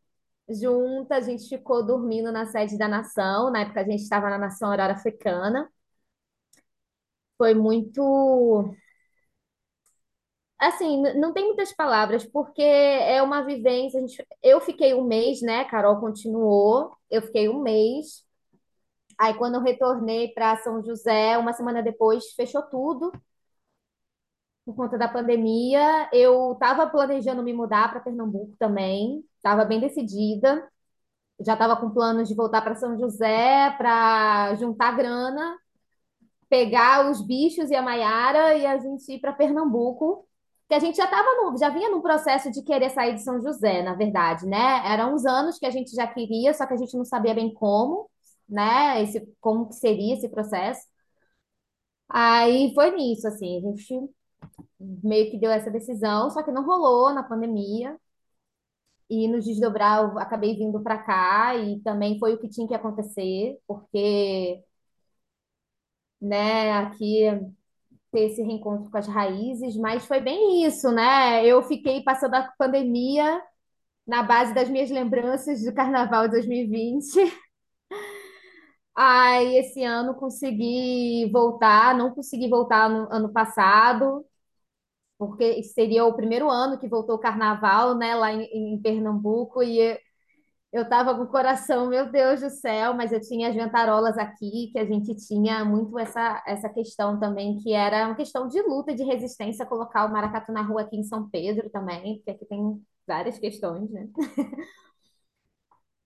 junta. A gente ficou dormindo na sede da Nação. Na época a gente estava na Nação Aurora Africana. Foi muito. Assim, não tem muitas palavras, porque é uma vivência. gente- Eu fiquei um mês, né? Carol continuou. Eu fiquei um mês. Aí, quando eu retornei para São José, uma semana depois, fechou tudo por conta da pandemia. Eu estava planejando me mudar para Pernambuco também, estava bem decidida. Já estava com planos de voltar para São José para juntar grana, pegar os bichos e a Maiara e a gente ir para Pernambuco. Que a gente já estava já vinha num processo de querer sair de São José, na verdade, né? Eram uns anos que a gente já queria, só que a gente não sabia bem como, né? Esse, como que seria esse processo. Aí foi nisso, assim, a gente meio que deu essa decisão, só que não rolou na pandemia. E nos desdobrar, eu acabei vindo para cá e também foi o que tinha que acontecer, porque, né, aqui ter esse reencontro com as raízes, mas foi bem isso, né? Eu fiquei passando a pandemia na base das minhas lembranças do Carnaval de 2020. Aí esse ano consegui voltar, não consegui voltar no ano passado, porque seria o primeiro ano que voltou o carnaval, né, lá em, em Pernambuco, e eu tava com o coração, meu Deus do céu, mas eu tinha as ventarolas aqui, que a gente tinha muito essa, essa questão também, que era uma questão de luta de resistência, colocar o maracatu na rua aqui em São Pedro também, porque aqui tem várias questões, né?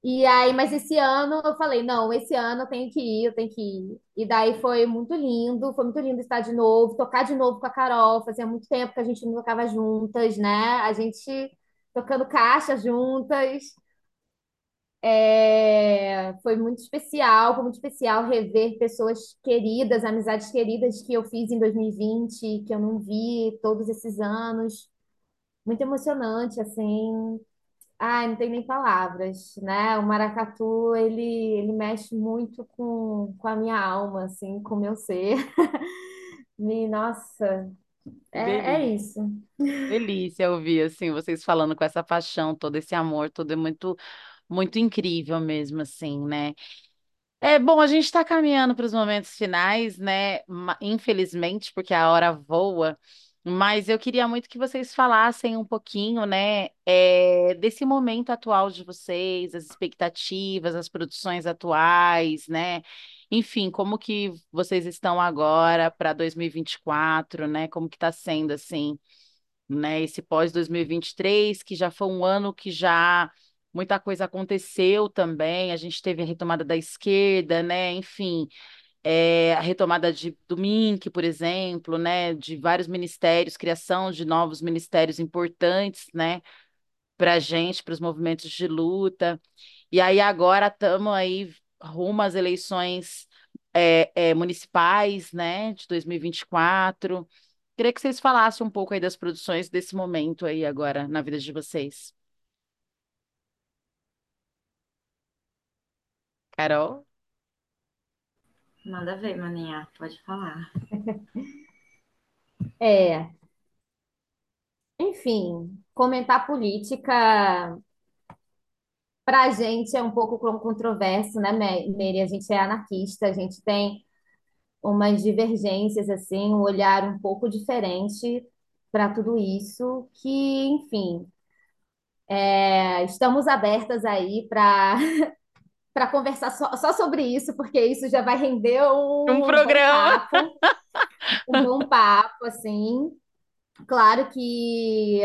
E aí, mas esse ano eu falei, não, esse ano eu tenho que ir, eu tenho que ir. E daí foi muito lindo, foi muito lindo estar de novo, tocar de novo com a Carol. Fazia muito tempo que a gente não tocava juntas, né? A gente tocando caixa juntas. É, foi muito especial, foi muito especial rever pessoas queridas, amizades queridas que eu fiz em 2020, que eu não vi todos esses anos. Muito emocionante, assim. Ai, não tem nem palavras, né? O maracatu, ele, ele mexe muito com, com a minha alma, assim, com o meu ser. E, nossa, é, é delícia. isso. Delícia ouvir assim vocês falando com essa paixão, todo esse amor, tudo é muito muito incrível mesmo assim, né? É bom, a gente está caminhando para os momentos finais, né? Infelizmente, porque a hora voa, mas eu queria muito que vocês falassem um pouquinho, né, é, desse momento atual de vocês, as expectativas, as produções atuais, né? Enfim, como que vocês estão agora para 2024, né? Como que está sendo assim? né? Esse pós 2023, que já foi um ano que já muita coisa aconteceu também. A gente teve a retomada da esquerda, né? Enfim, é, a retomada de, do MINC, por exemplo, né? De vários ministérios, criação de novos ministérios importantes, né? Para a gente, para os movimentos de luta. E aí agora estamos aí rumo às eleições é, é, municipais, né? De 2024. Queria que vocês falassem um pouco aí das produções desse momento aí agora na vida de vocês. Carol? Manda ver, maninha, pode falar. É, enfim, comentar política para a gente é um pouco con- controverso, né, Mary? A gente é anarquista, a gente tem umas divergências, assim, um olhar um pouco diferente para tudo isso, que, enfim, é, estamos abertas aí para para conversar só, só sobre isso, porque isso já vai render Um um bom programa. papo, um bom papo, assim. Claro que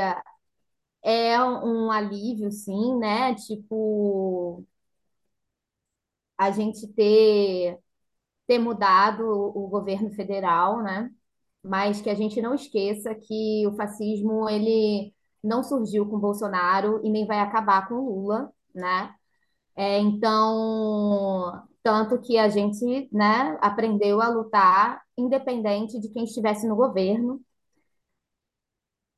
é um alívio, sim, né? Tipo, a gente ter, ter mudado o governo federal, né? Mas que a gente não esqueça que o fascismo, ele não surgiu com Bolsonaro e nem vai acabar com Lula, né? É, então, tanto que a gente, né, aprendeu a lutar independente de quem estivesse no governo,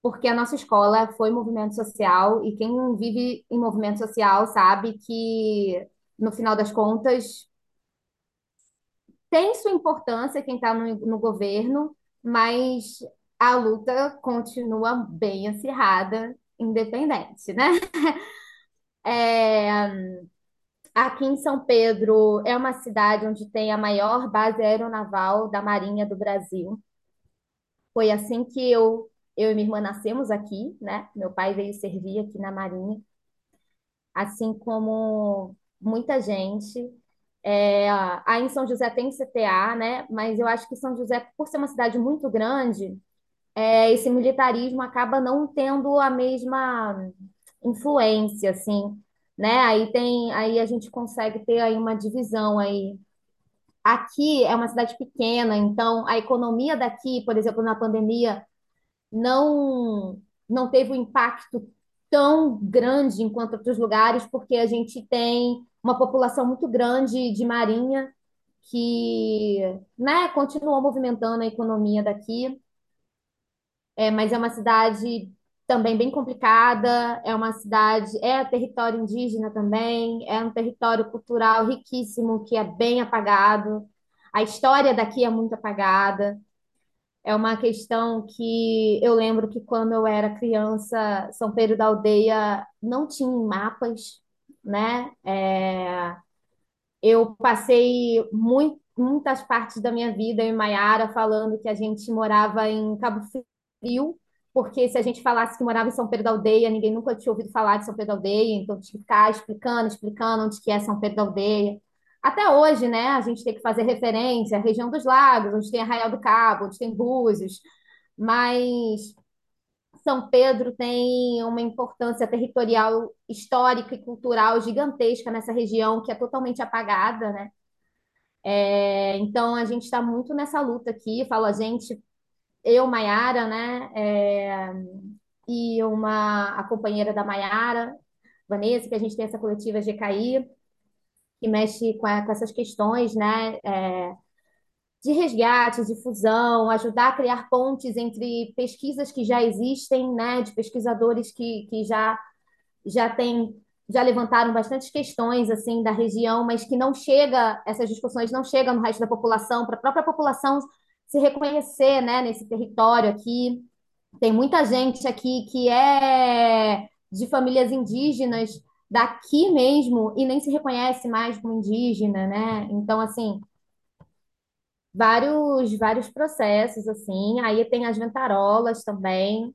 porque a nossa escola foi movimento social e quem vive em movimento social sabe que, no final das contas, tem sua importância quem está no, no governo, mas a luta continua bem acirrada, independente, né? É, aqui em São Pedro é uma cidade onde tem a maior base aeronaval da Marinha do Brasil. Foi assim que eu, eu e minha irmã nascemos aqui, né? Meu pai veio servir aqui na Marinha, assim como muita gente. É, aí em São José tem CTA, né? Mas eu acho que São José, por ser uma cidade muito grande, é, esse militarismo acaba não tendo a mesma influência, assim, né? Aí tem, aí a gente consegue ter aí uma divisão aí. Aqui é uma cidade pequena, então a economia daqui, por exemplo, na pandemia, não não teve um impacto tão grande enquanto outros lugares, porque a gente tem uma população muito grande de marinha que, né, continua movimentando a economia daqui. É, mas é uma cidade também bem complicada, é uma cidade, é território indígena também, é um território cultural riquíssimo que é bem apagado. A história daqui é muito apagada. É uma questão que eu lembro que quando eu era criança, São Pedro da Aldeia não tinha mapas, né? É, eu passei muito, muitas partes da minha vida em Maiara falando que a gente morava em Cabo Frio, porque se a gente falasse que morava em São Pedro da Aldeia, ninguém nunca tinha ouvido falar de São Pedro da Aldeia, então tinha que ficar explicando, explicando onde que é São Pedro da Aldeia. Até hoje, né, a gente tem que fazer referência à região dos lagos, onde tem Arraial do Cabo, onde tem Búzios, mas São Pedro tem uma importância territorial, histórica e cultural gigantesca nessa região que é totalmente apagada, né? É, então a gente está muito nessa luta aqui, falo a gente, eu, Maiara, né? É, e uma a companheira da Maiara, Vanessa, que a gente tem essa coletiva GKI, que mexe com, a, com essas questões, né? É, de resgate, de fusão, ajudar a criar pontes entre pesquisas que já existem, né? De pesquisadores que, que já, já têm já levantaram bastante questões assim da região, mas que não chega, essas discussões não chegam no resto da população, para a própria população se reconhecer, né, nesse território aqui. Tem muita gente aqui que é de famílias indígenas daqui mesmo e nem se reconhece mais como indígena, né? Então, assim, vários vários processos assim. Aí tem as ventarolas também,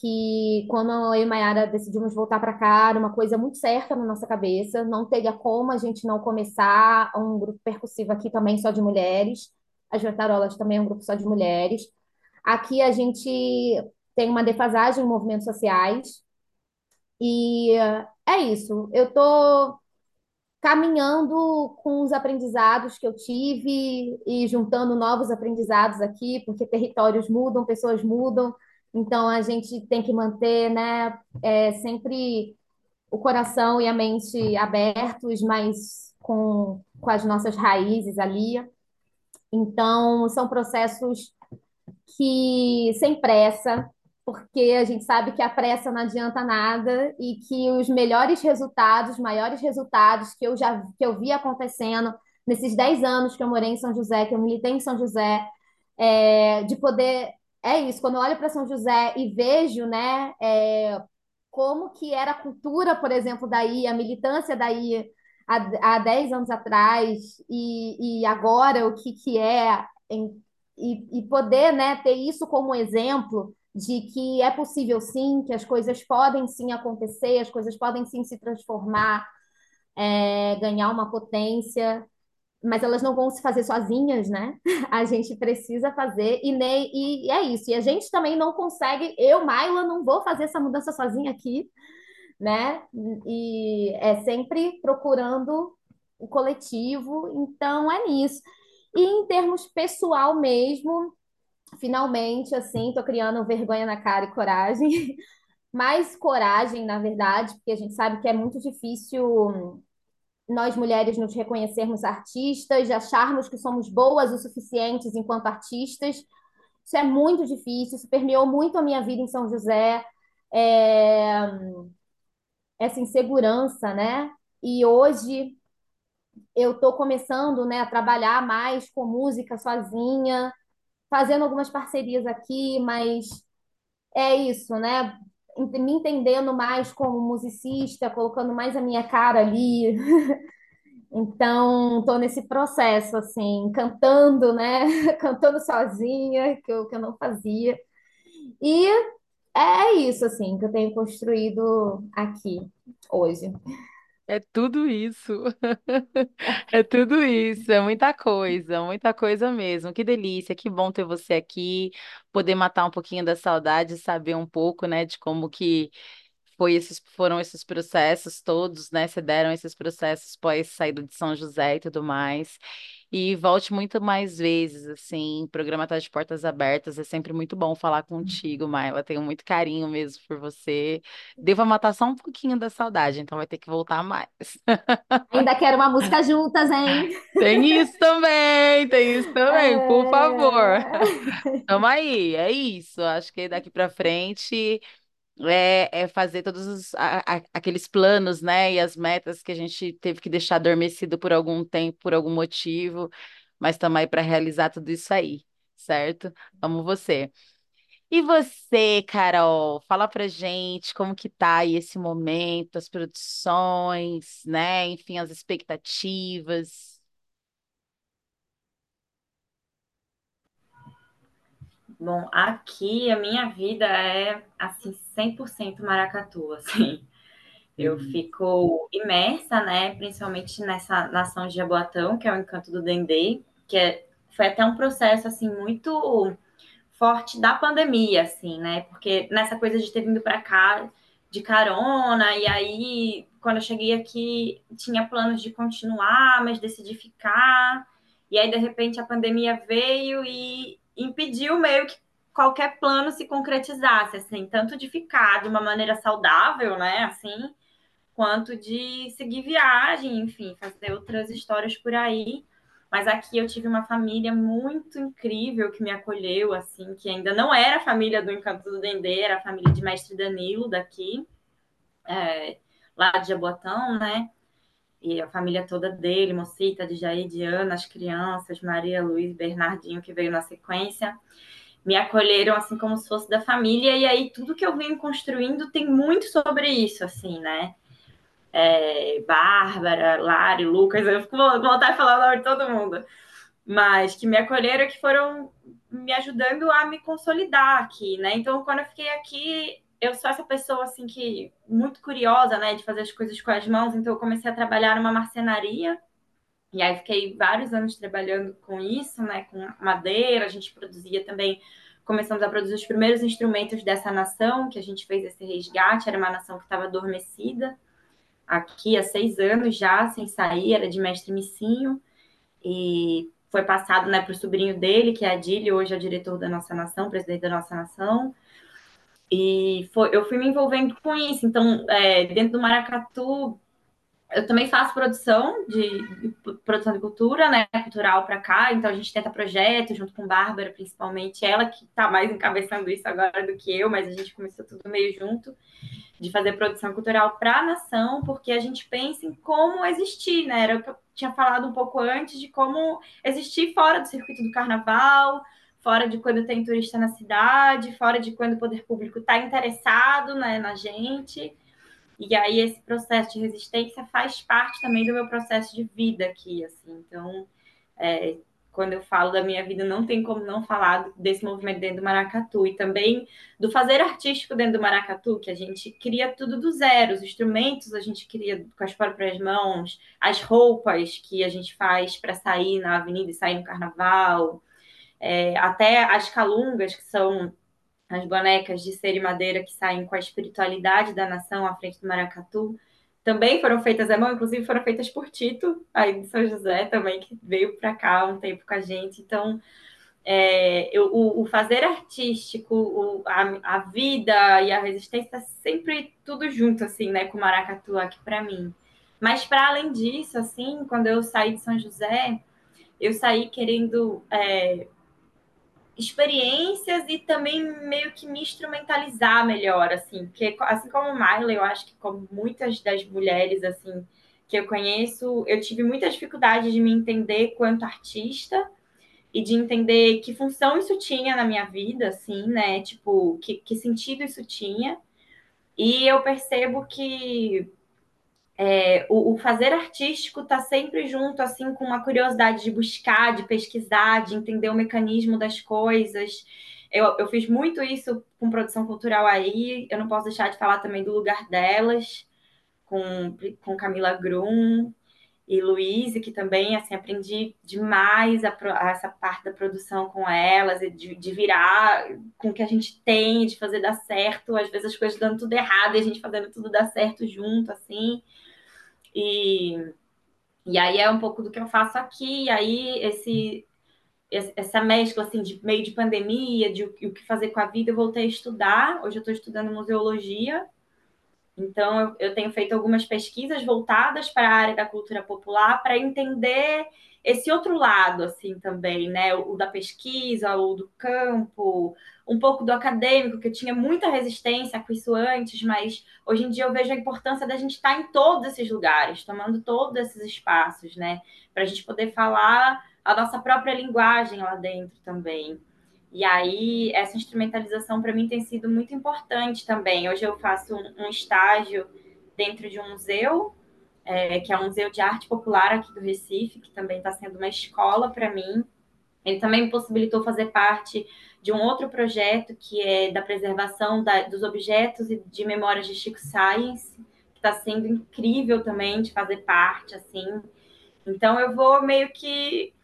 que quando eu e Mayara decidimos voltar para cá, era uma coisa muito certa na nossa cabeça, não teria como a gente não começar um grupo percussivo aqui também só de mulheres. As ventarolas também é um grupo só de mulheres. Aqui a gente tem uma defasagem em movimentos sociais. E é isso. Eu estou caminhando com os aprendizados que eu tive e juntando novos aprendizados aqui, porque territórios mudam, pessoas mudam. Então a gente tem que manter, né, é, sempre o coração e a mente abertos, mas com, com as nossas raízes ali. Então, são processos que sem pressa, porque a gente sabe que a pressa não adianta nada e que os melhores resultados, maiores resultados que eu já que eu vi acontecendo nesses 10 anos que eu morei em São José, que eu militei em São José, é, de poder. É isso, quando eu olho para São José e vejo, né, é, como que era a cultura, por exemplo, daí, a militância daí há, há 10 anos atrás e, e agora o que, que é, em, e, e poder né, ter isso como exemplo de que é possível sim, que as coisas podem sim acontecer, as coisas podem sim se transformar, é, ganhar uma potência, mas elas não vão se fazer sozinhas, né? A gente precisa fazer, e, nem, e é isso. E a gente também não consegue, eu, Maila, não vou fazer essa mudança sozinha aqui né? E é sempre procurando o coletivo, então é nisso. E em termos pessoal mesmo, finalmente, assim, tô criando vergonha na cara e coragem. Mais coragem, na verdade, porque a gente sabe que é muito difícil nós mulheres nos reconhecermos artistas, acharmos que somos boas o suficientes enquanto artistas. Isso é muito difícil, isso permeou muito a minha vida em São José. É essa insegurança, né? E hoje eu estou começando, né, a trabalhar mais com música sozinha fazendo algumas parcerias aqui, mas é isso, né? Me entendendo mais como musicista, colocando mais a minha cara ali. Então, estou nesse processo, assim, cantando, né? Cantando sozinha, que eu, que eu não fazia. E é isso, assim, que eu tenho construído aqui hoje. É tudo isso. É tudo isso, é muita coisa, muita coisa mesmo. Que delícia, que bom ter você aqui, poder matar um pouquinho da saudade, saber um pouco, né, de como que foi esses, foram esses processos todos, né? Se deram esses processos pós saída de São José e tudo mais. E volte muito mais vezes, assim, o programa tá de portas abertas, é sempre muito bom falar contigo, Maila. Tenho muito carinho mesmo por você. Devo matar só um pouquinho da saudade, então vai ter que voltar mais. Ainda quero uma música juntas, hein? Tem isso também, tem isso também, é... por favor. Tamo aí, é isso. Acho que daqui para frente é, é fazer todos os, a, a, aqueles planos, né, e as metas que a gente teve que deixar adormecido por algum tempo, por algum motivo, mas estamos aí para realizar tudo isso aí, certo? Amo você. E você, Carol, fala pra gente como que tá aí esse momento, as produções, né, enfim, as expectativas. Bom, aqui a minha vida é assim 100% maracatu, assim. Eu uhum. fico imersa, né, principalmente nessa nação de Jaboatão, que é o encanto do Dendê, que é, foi até um processo assim muito forte da pandemia, assim, né? Porque nessa coisa de ter vindo para cá de carona, e aí quando eu cheguei aqui tinha planos de continuar, mas decidi ficar. E aí de repente a pandemia veio e impediu meio que qualquer plano se concretizasse, assim, tanto de ficar de uma maneira saudável, né, assim, quanto de seguir viagem, enfim, fazer outras histórias por aí. Mas aqui eu tive uma família muito incrível que me acolheu, assim, que ainda não era a família do Encanto do Dendê, era a família de Mestre Danilo daqui, é, lá de Jaboatão, né? E a família toda dele, Mocita, de Jair, Diana, as crianças, Maria, Luiz, Bernardinho, que veio na sequência, me acolheram assim como se fosse da família, e aí tudo que eu venho construindo tem muito sobre isso, assim, né? É, Bárbara, Lari, Lucas, eu fico vontade de falar o nome de todo mundo, mas que me acolheram, que foram me ajudando a me consolidar aqui, né? Então, quando eu fiquei aqui, eu sou essa pessoa assim que muito curiosa, né, de fazer as coisas com as mãos, então eu comecei a trabalhar numa marcenaria. E aí fiquei vários anos trabalhando com isso, né, com madeira, a gente produzia também começamos a produzir os primeiros instrumentos dessa nação, que a gente fez esse resgate, era uma nação que estava adormecida aqui há seis anos já, sem sair, era de mestre Missinho, e foi passado né, para o sobrinho dele, que é Adílio, hoje é o diretor da nossa nação, presidente da nossa nação, e foi, eu fui me envolvendo com isso. Então, é, dentro do Maracatu, eu também faço produção de, de produção de cultura, né, cultural para cá. Então a gente tenta projetos junto com Bárbara, principalmente ela que está mais encabeçando isso agora do que eu, mas a gente começou tudo meio junto de fazer produção cultural para a nação, porque a gente pensa em como existir, né? Era o que eu tinha falado um pouco antes de como existir fora do circuito do carnaval, fora de quando tem turista na cidade, fora de quando o poder público está interessado né, na gente. E aí esse processo de resistência faz parte também do meu processo de vida aqui, assim. Então, é, quando eu falo da minha vida, não tem como não falar desse movimento dentro do Maracatu e também do fazer artístico dentro do Maracatu, que a gente cria tudo do zero, os instrumentos a gente cria com as próprias mãos, as roupas que a gente faz para sair na avenida e sair no carnaval, é, até as calungas, que são as bonecas de cera e madeira que saem com a espiritualidade da nação à frente do maracatu, também foram feitas à mão, inclusive foram feitas por Tito, aí de São José também, que veio para cá um tempo com a gente. Então, é, eu, o, o, fazer artístico, o, a, a, vida e a resistência, sempre tudo junto, assim, né, com o maracatu aqui para mim. Mas, para além disso, assim, quando eu saí de São José, eu saí querendo é, experiências e também meio que me instrumentalizar melhor, assim, porque assim como Miley, eu acho que como muitas das mulheres, assim, que eu conheço, eu tive muita dificuldade de me entender quanto artista e de entender que função isso tinha na minha vida, assim, né? Tipo, que, que sentido isso tinha. E eu percebo que é, o, o, fazer artístico está sempre junto, assim, com uma curiosidade de buscar, de pesquisar, de entender o mecanismo das coisas. Eu, eu fiz muito isso com produção cultural aí, eu não posso deixar de falar também do lugar delas, com, com Camila Grum, e Luísa, que também assim aprendi demais a, a, essa parte da produção com elas, de, de, virar com o que a gente tem, de fazer dar certo, às vezes as coisas dando tudo errado e a gente fazendo tudo dar certo junto, assim. E, e aí é um pouco do que eu faço aqui, e aí esse essa mescla assim de meio de pandemia, de o, que fazer com a vida, eu voltei a estudar. Hoje eu estou estudando museologia então, eu, eu tenho feito algumas pesquisas voltadas para a área da cultura popular para entender esse outro lado, assim, também, né? O, o, da pesquisa, o do campo, um pouco do acadêmico, que eu tinha muita resistência com isso antes, mas hoje em dia eu vejo a importância da gente estar em todos esses lugares, tomando todos esses espaços, né? Para a gente poder falar a nossa própria linguagem lá dentro também. E aí, essa instrumentalização para mim tem sido muito importante também. Hoje eu faço um, estágio dentro de um museu, é, que é um museu de arte popular aqui do Recife, que também está sendo uma escola para mim. Ele também me possibilitou fazer parte de um outro projeto que é da preservação da, dos objetos e de memórias de Chico Science, que está sendo incrível também de fazer parte, assim. Então eu vou meio que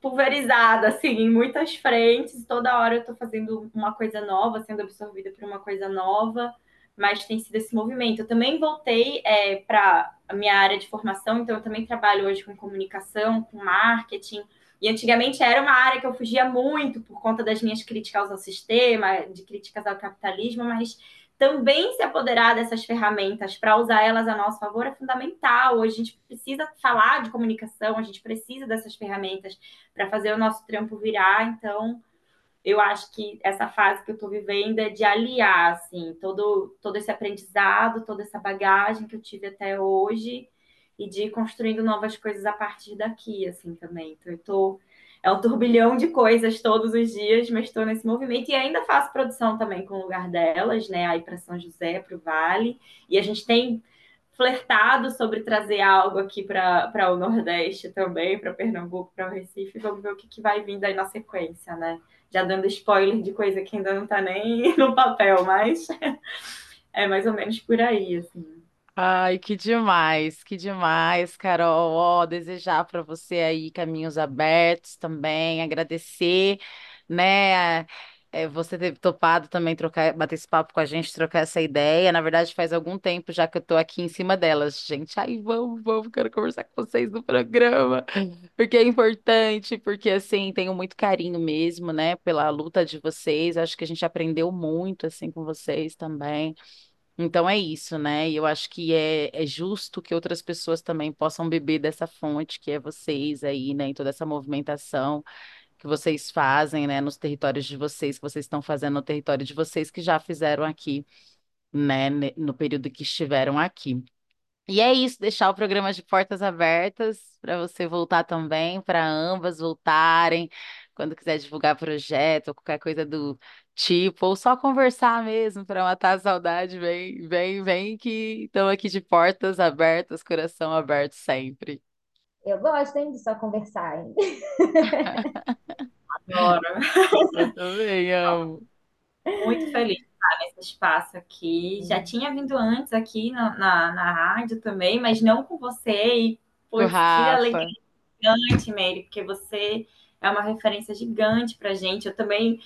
pulverizada, assim, em muitas frentes. Toda hora eu estou fazendo uma coisa nova, sendo absorvida por uma coisa nova, mas tem sido esse movimento. Eu também voltei é, para a minha área de formação, então eu também trabalho hoje com comunicação, com marketing. E antigamente era uma área que eu fugia muito por conta das minhas críticas ao sistema, de críticas ao capitalismo, mas também se apoderar dessas ferramentas para usar elas a nosso favor é fundamental. Hoje a gente precisa falar de comunicação, a gente precisa dessas ferramentas para fazer o nosso trampo virar. Então, eu acho que essa fase que eu estou vivendo é de aliar assim, todo, todo esse aprendizado, toda essa bagagem que eu tive até hoje e de ir construindo novas coisas a partir daqui, assim, também. Então, eu estou é um turbilhão de coisas todos os dias, mas estou nesse movimento e ainda faço produção também com o lugar delas, né? Aí para São José, para o Vale, e a gente tem flertado sobre trazer algo aqui para o Nordeste também, para Pernambuco, para o Recife. Vamos ver o que, que vai vir daí na sequência, né? Já dando spoiler de coisa que ainda não está nem no papel, mas é mais ou menos por aí, assim. Ai, que demais, que demais, Carol. Ó, desejar para você aí caminhos abertos também, agradecer, né? é, você ter topado também trocar, bater esse papo com a gente, trocar essa ideia. Na verdade, faz algum tempo já que eu tô aqui em cima delas. Gente, ai, vamos, vamos, quero conversar com vocês no programa, porque é importante, porque assim, tenho muito carinho mesmo, né, pela luta de vocês. Acho que a gente aprendeu muito assim com vocês também. Então é isso, né? E eu acho que é, é justo que outras pessoas também possam beber dessa fonte, que é vocês aí, né? Em toda essa movimentação que vocês fazem, né? Nos territórios de vocês, que vocês estão fazendo no território de vocês, que já fizeram aqui, né? No período que estiveram aqui. E é isso, deixar o programa de portas abertas para você voltar também, para ambas voltarem, quando quiser divulgar projeto ou qualquer coisa do tipo, ou só conversar mesmo para matar a saudade, vem, vem, vem que estão aqui de portas abertas, coração aberto sempre. Eu gosto, hein, de só conversar, hein? Adoro. Eu também amo. Muito feliz de estar nesse espaço aqui. Já tinha vindo antes aqui na, na, na rádio também, mas não com você. E, por que alegria gigante, Mary, porque você é uma referência gigante para gente. Eu também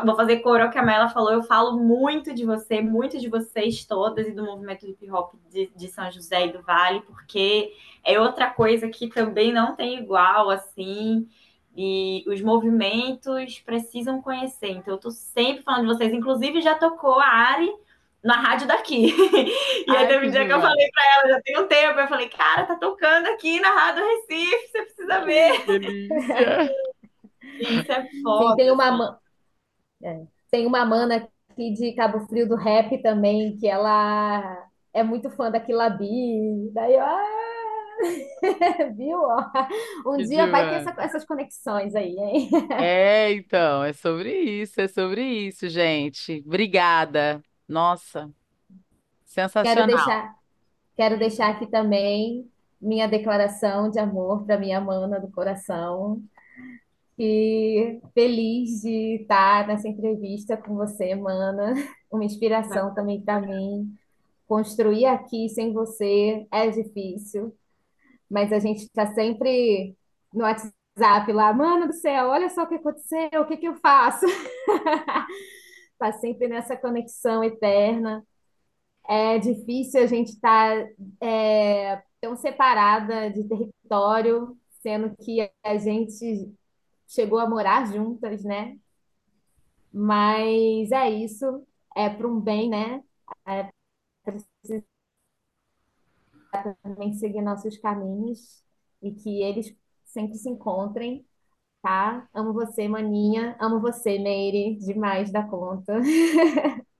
vou fazer coro ao que a Mela falou. Eu falo muito de você, muito de vocês todas e do movimento hip hop de, de São José e do Vale, porque é outra coisa que também não tem igual, assim. E os movimentos precisam conhecer. Então, eu tô sempre falando de vocês. Inclusive, já tocou a Ari na rádio daqui. e Ai, aí teve um dia que eu falei para ela, já tem um tempo, eu falei, cara, tá tocando aqui na Rádio Recife, você precisa ver. Isso é foda. Sim, tem uma, é. Tem uma mana aqui de Cabo Frio do rap também, que ela é muito fã da Kilabi. Daí, ah! Viu? Um Que dia vai ter essa- essas conexões aí, hein? É, então, é sobre isso, é sobre isso, gente. Obrigada. Nossa, Quero sensacional. deixar, quero deixar aqui também minha declaração de amor para minha mana do coração. E feliz de estar nessa entrevista com você, mana. Uma inspiração também para mim. Construir aqui sem você é difícil, mas a gente está sempre no WhatsApp lá, mano do céu, olha só o que aconteceu, o que que eu faço? Tá sempre nessa conexão eterna. É difícil a gente estar tão separada de território, sendo que a gente chegou a morar juntas, né? Mas é isso, é para um bem, né? É preciso também seguir nossos caminhos e que eles sempre se encontrem, tá? Amo você, maninha. Amo você, Meire, demais da conta.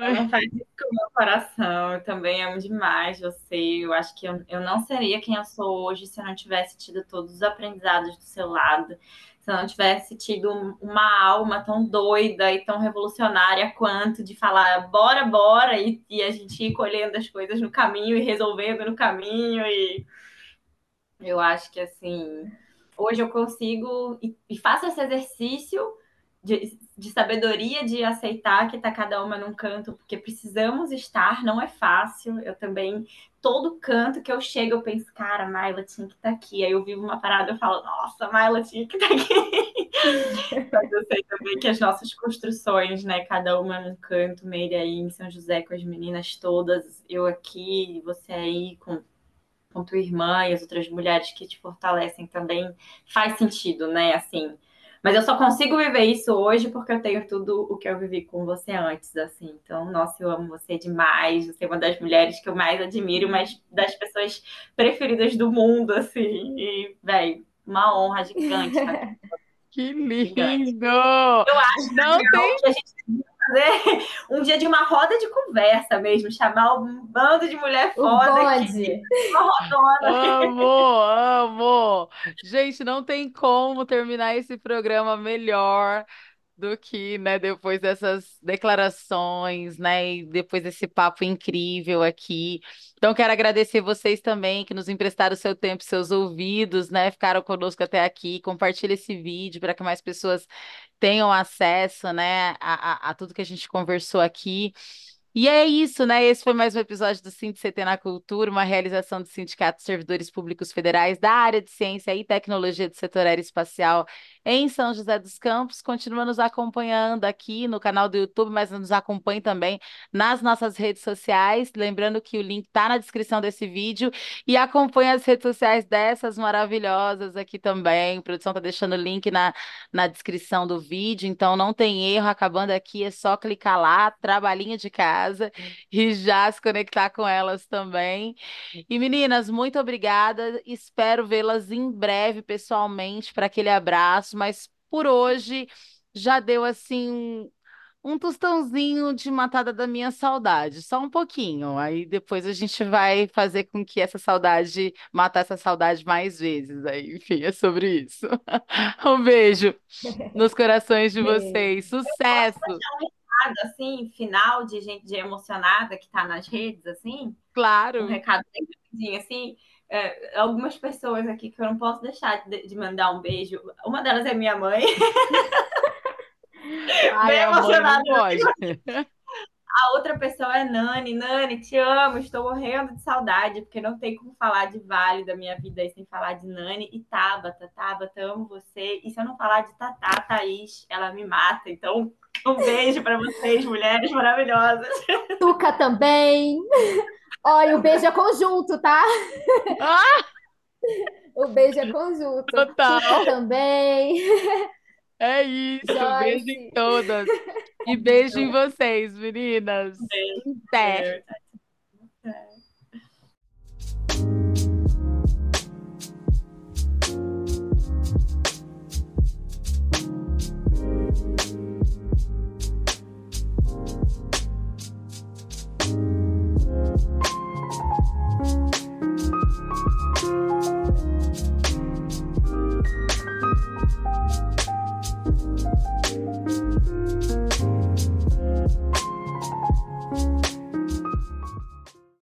É Não faz isso com o meu coração. Eu também amo demais você. Eu acho que eu, eu não seria quem eu sou hoje se eu não tivesse tido todos os aprendizados do seu lado. Se eu não tivesse tido um- uma alma tão doida e tão revolucionária quanto de falar bora, bora, e, e a gente ir colhendo as coisas no caminho e resolvendo no caminho. E eu acho que assim, hoje eu consigo e, e faço esse exercício de, de sabedoria de aceitar que está cada uma num canto, porque precisamos estar, não é fácil. Eu também, todo canto que eu chego, eu penso, cara, Maila tinha que estar aqui. Aí eu vivo uma parada, eu falo, nossa, Maila tinha que estar aqui. Mas eu sei também que as nossas construções, né, cada uma num canto, Meire aí em São José com as meninas todas, eu aqui, você aí com com tua irmã e as outras mulheres que te fortalecem também faz sentido, né? Assim, mas eu só consigo viver isso hoje porque eu tenho tudo o que eu vivi com você antes, assim. Então, nossa, eu amo você demais. Você é uma das mulheres que eu mais admiro, mas das pessoas preferidas do mundo, assim. E, velho, uma honra gigante. Tá? que Gigante. lindo! Não tem. Que a gente fazer um dia de uma roda de conversa mesmo, chamar um bando de mulher foda aqui, uma rodona. Amo, amo. Gente, não tem como terminar esse programa melhor do que, né, depois dessas declarações, né, e depois desse papo incrível aqui. Então, quero agradecer vocês também que nos emprestaram seu tempo, seus ouvidos, né, ficaram conosco até aqui. Compartilhe esse vídeo para que mais pessoas tenham acesso, né, a, a, a tudo que a gente conversou aqui. E é isso, né? Esse foi mais um episódio do CT na Cultura, uma realização do Sindicato de Servidores Públicos Federais da área de Ciência e Tecnologia do Setor Aeroespacial em São José dos Campos. Continua nos acompanhando aqui no canal do YouTube, mas nos acompanhe também nas nossas redes sociais. Lembrando que o link está na descrição desse vídeo e acompanhe as redes sociais dessas maravilhosas aqui também. A produção está deixando o link na, na descrição do vídeo, então não tem erro. Acabando aqui, é só clicar lá, trabalhinho de casa e já se conectar com elas também. E meninas, muito obrigada. Espero vê-las em breve pessoalmente para aquele abraço, mas por hoje já deu assim um tostãozinho de matada da minha saudade, só um pouquinho. Aí depois a gente vai fazer com que essa saudade, matar essa saudade mais vezes. Aí, enfim, é sobre isso. Um beijo nos corações de vocês. Sucesso! assim, final de gente de emocionada que tá nas redes, assim, um Claro. recado bem assim, é, algumas pessoas aqui que eu não posso deixar de, de mandar um beijo. Uma delas é minha mãe, Ai, bem emocionada. A outra pessoa é Nani. Nani, te amo, estou morrendo de saudade, porque não tem como falar de Vale da minha vida aí sem falar de Nani e Tabata. Tabata, amo você. E se eu não falar de Tatá, Thaís, ela me mata. Então, um beijo para vocês, mulheres maravilhosas. Tuca também. Olha, o beijo é conjunto, tá? Ah, O beijo é conjunto. Total. Também. é isso. Joyce. Beijo em todas. E beijo em vocês, meninas. Até.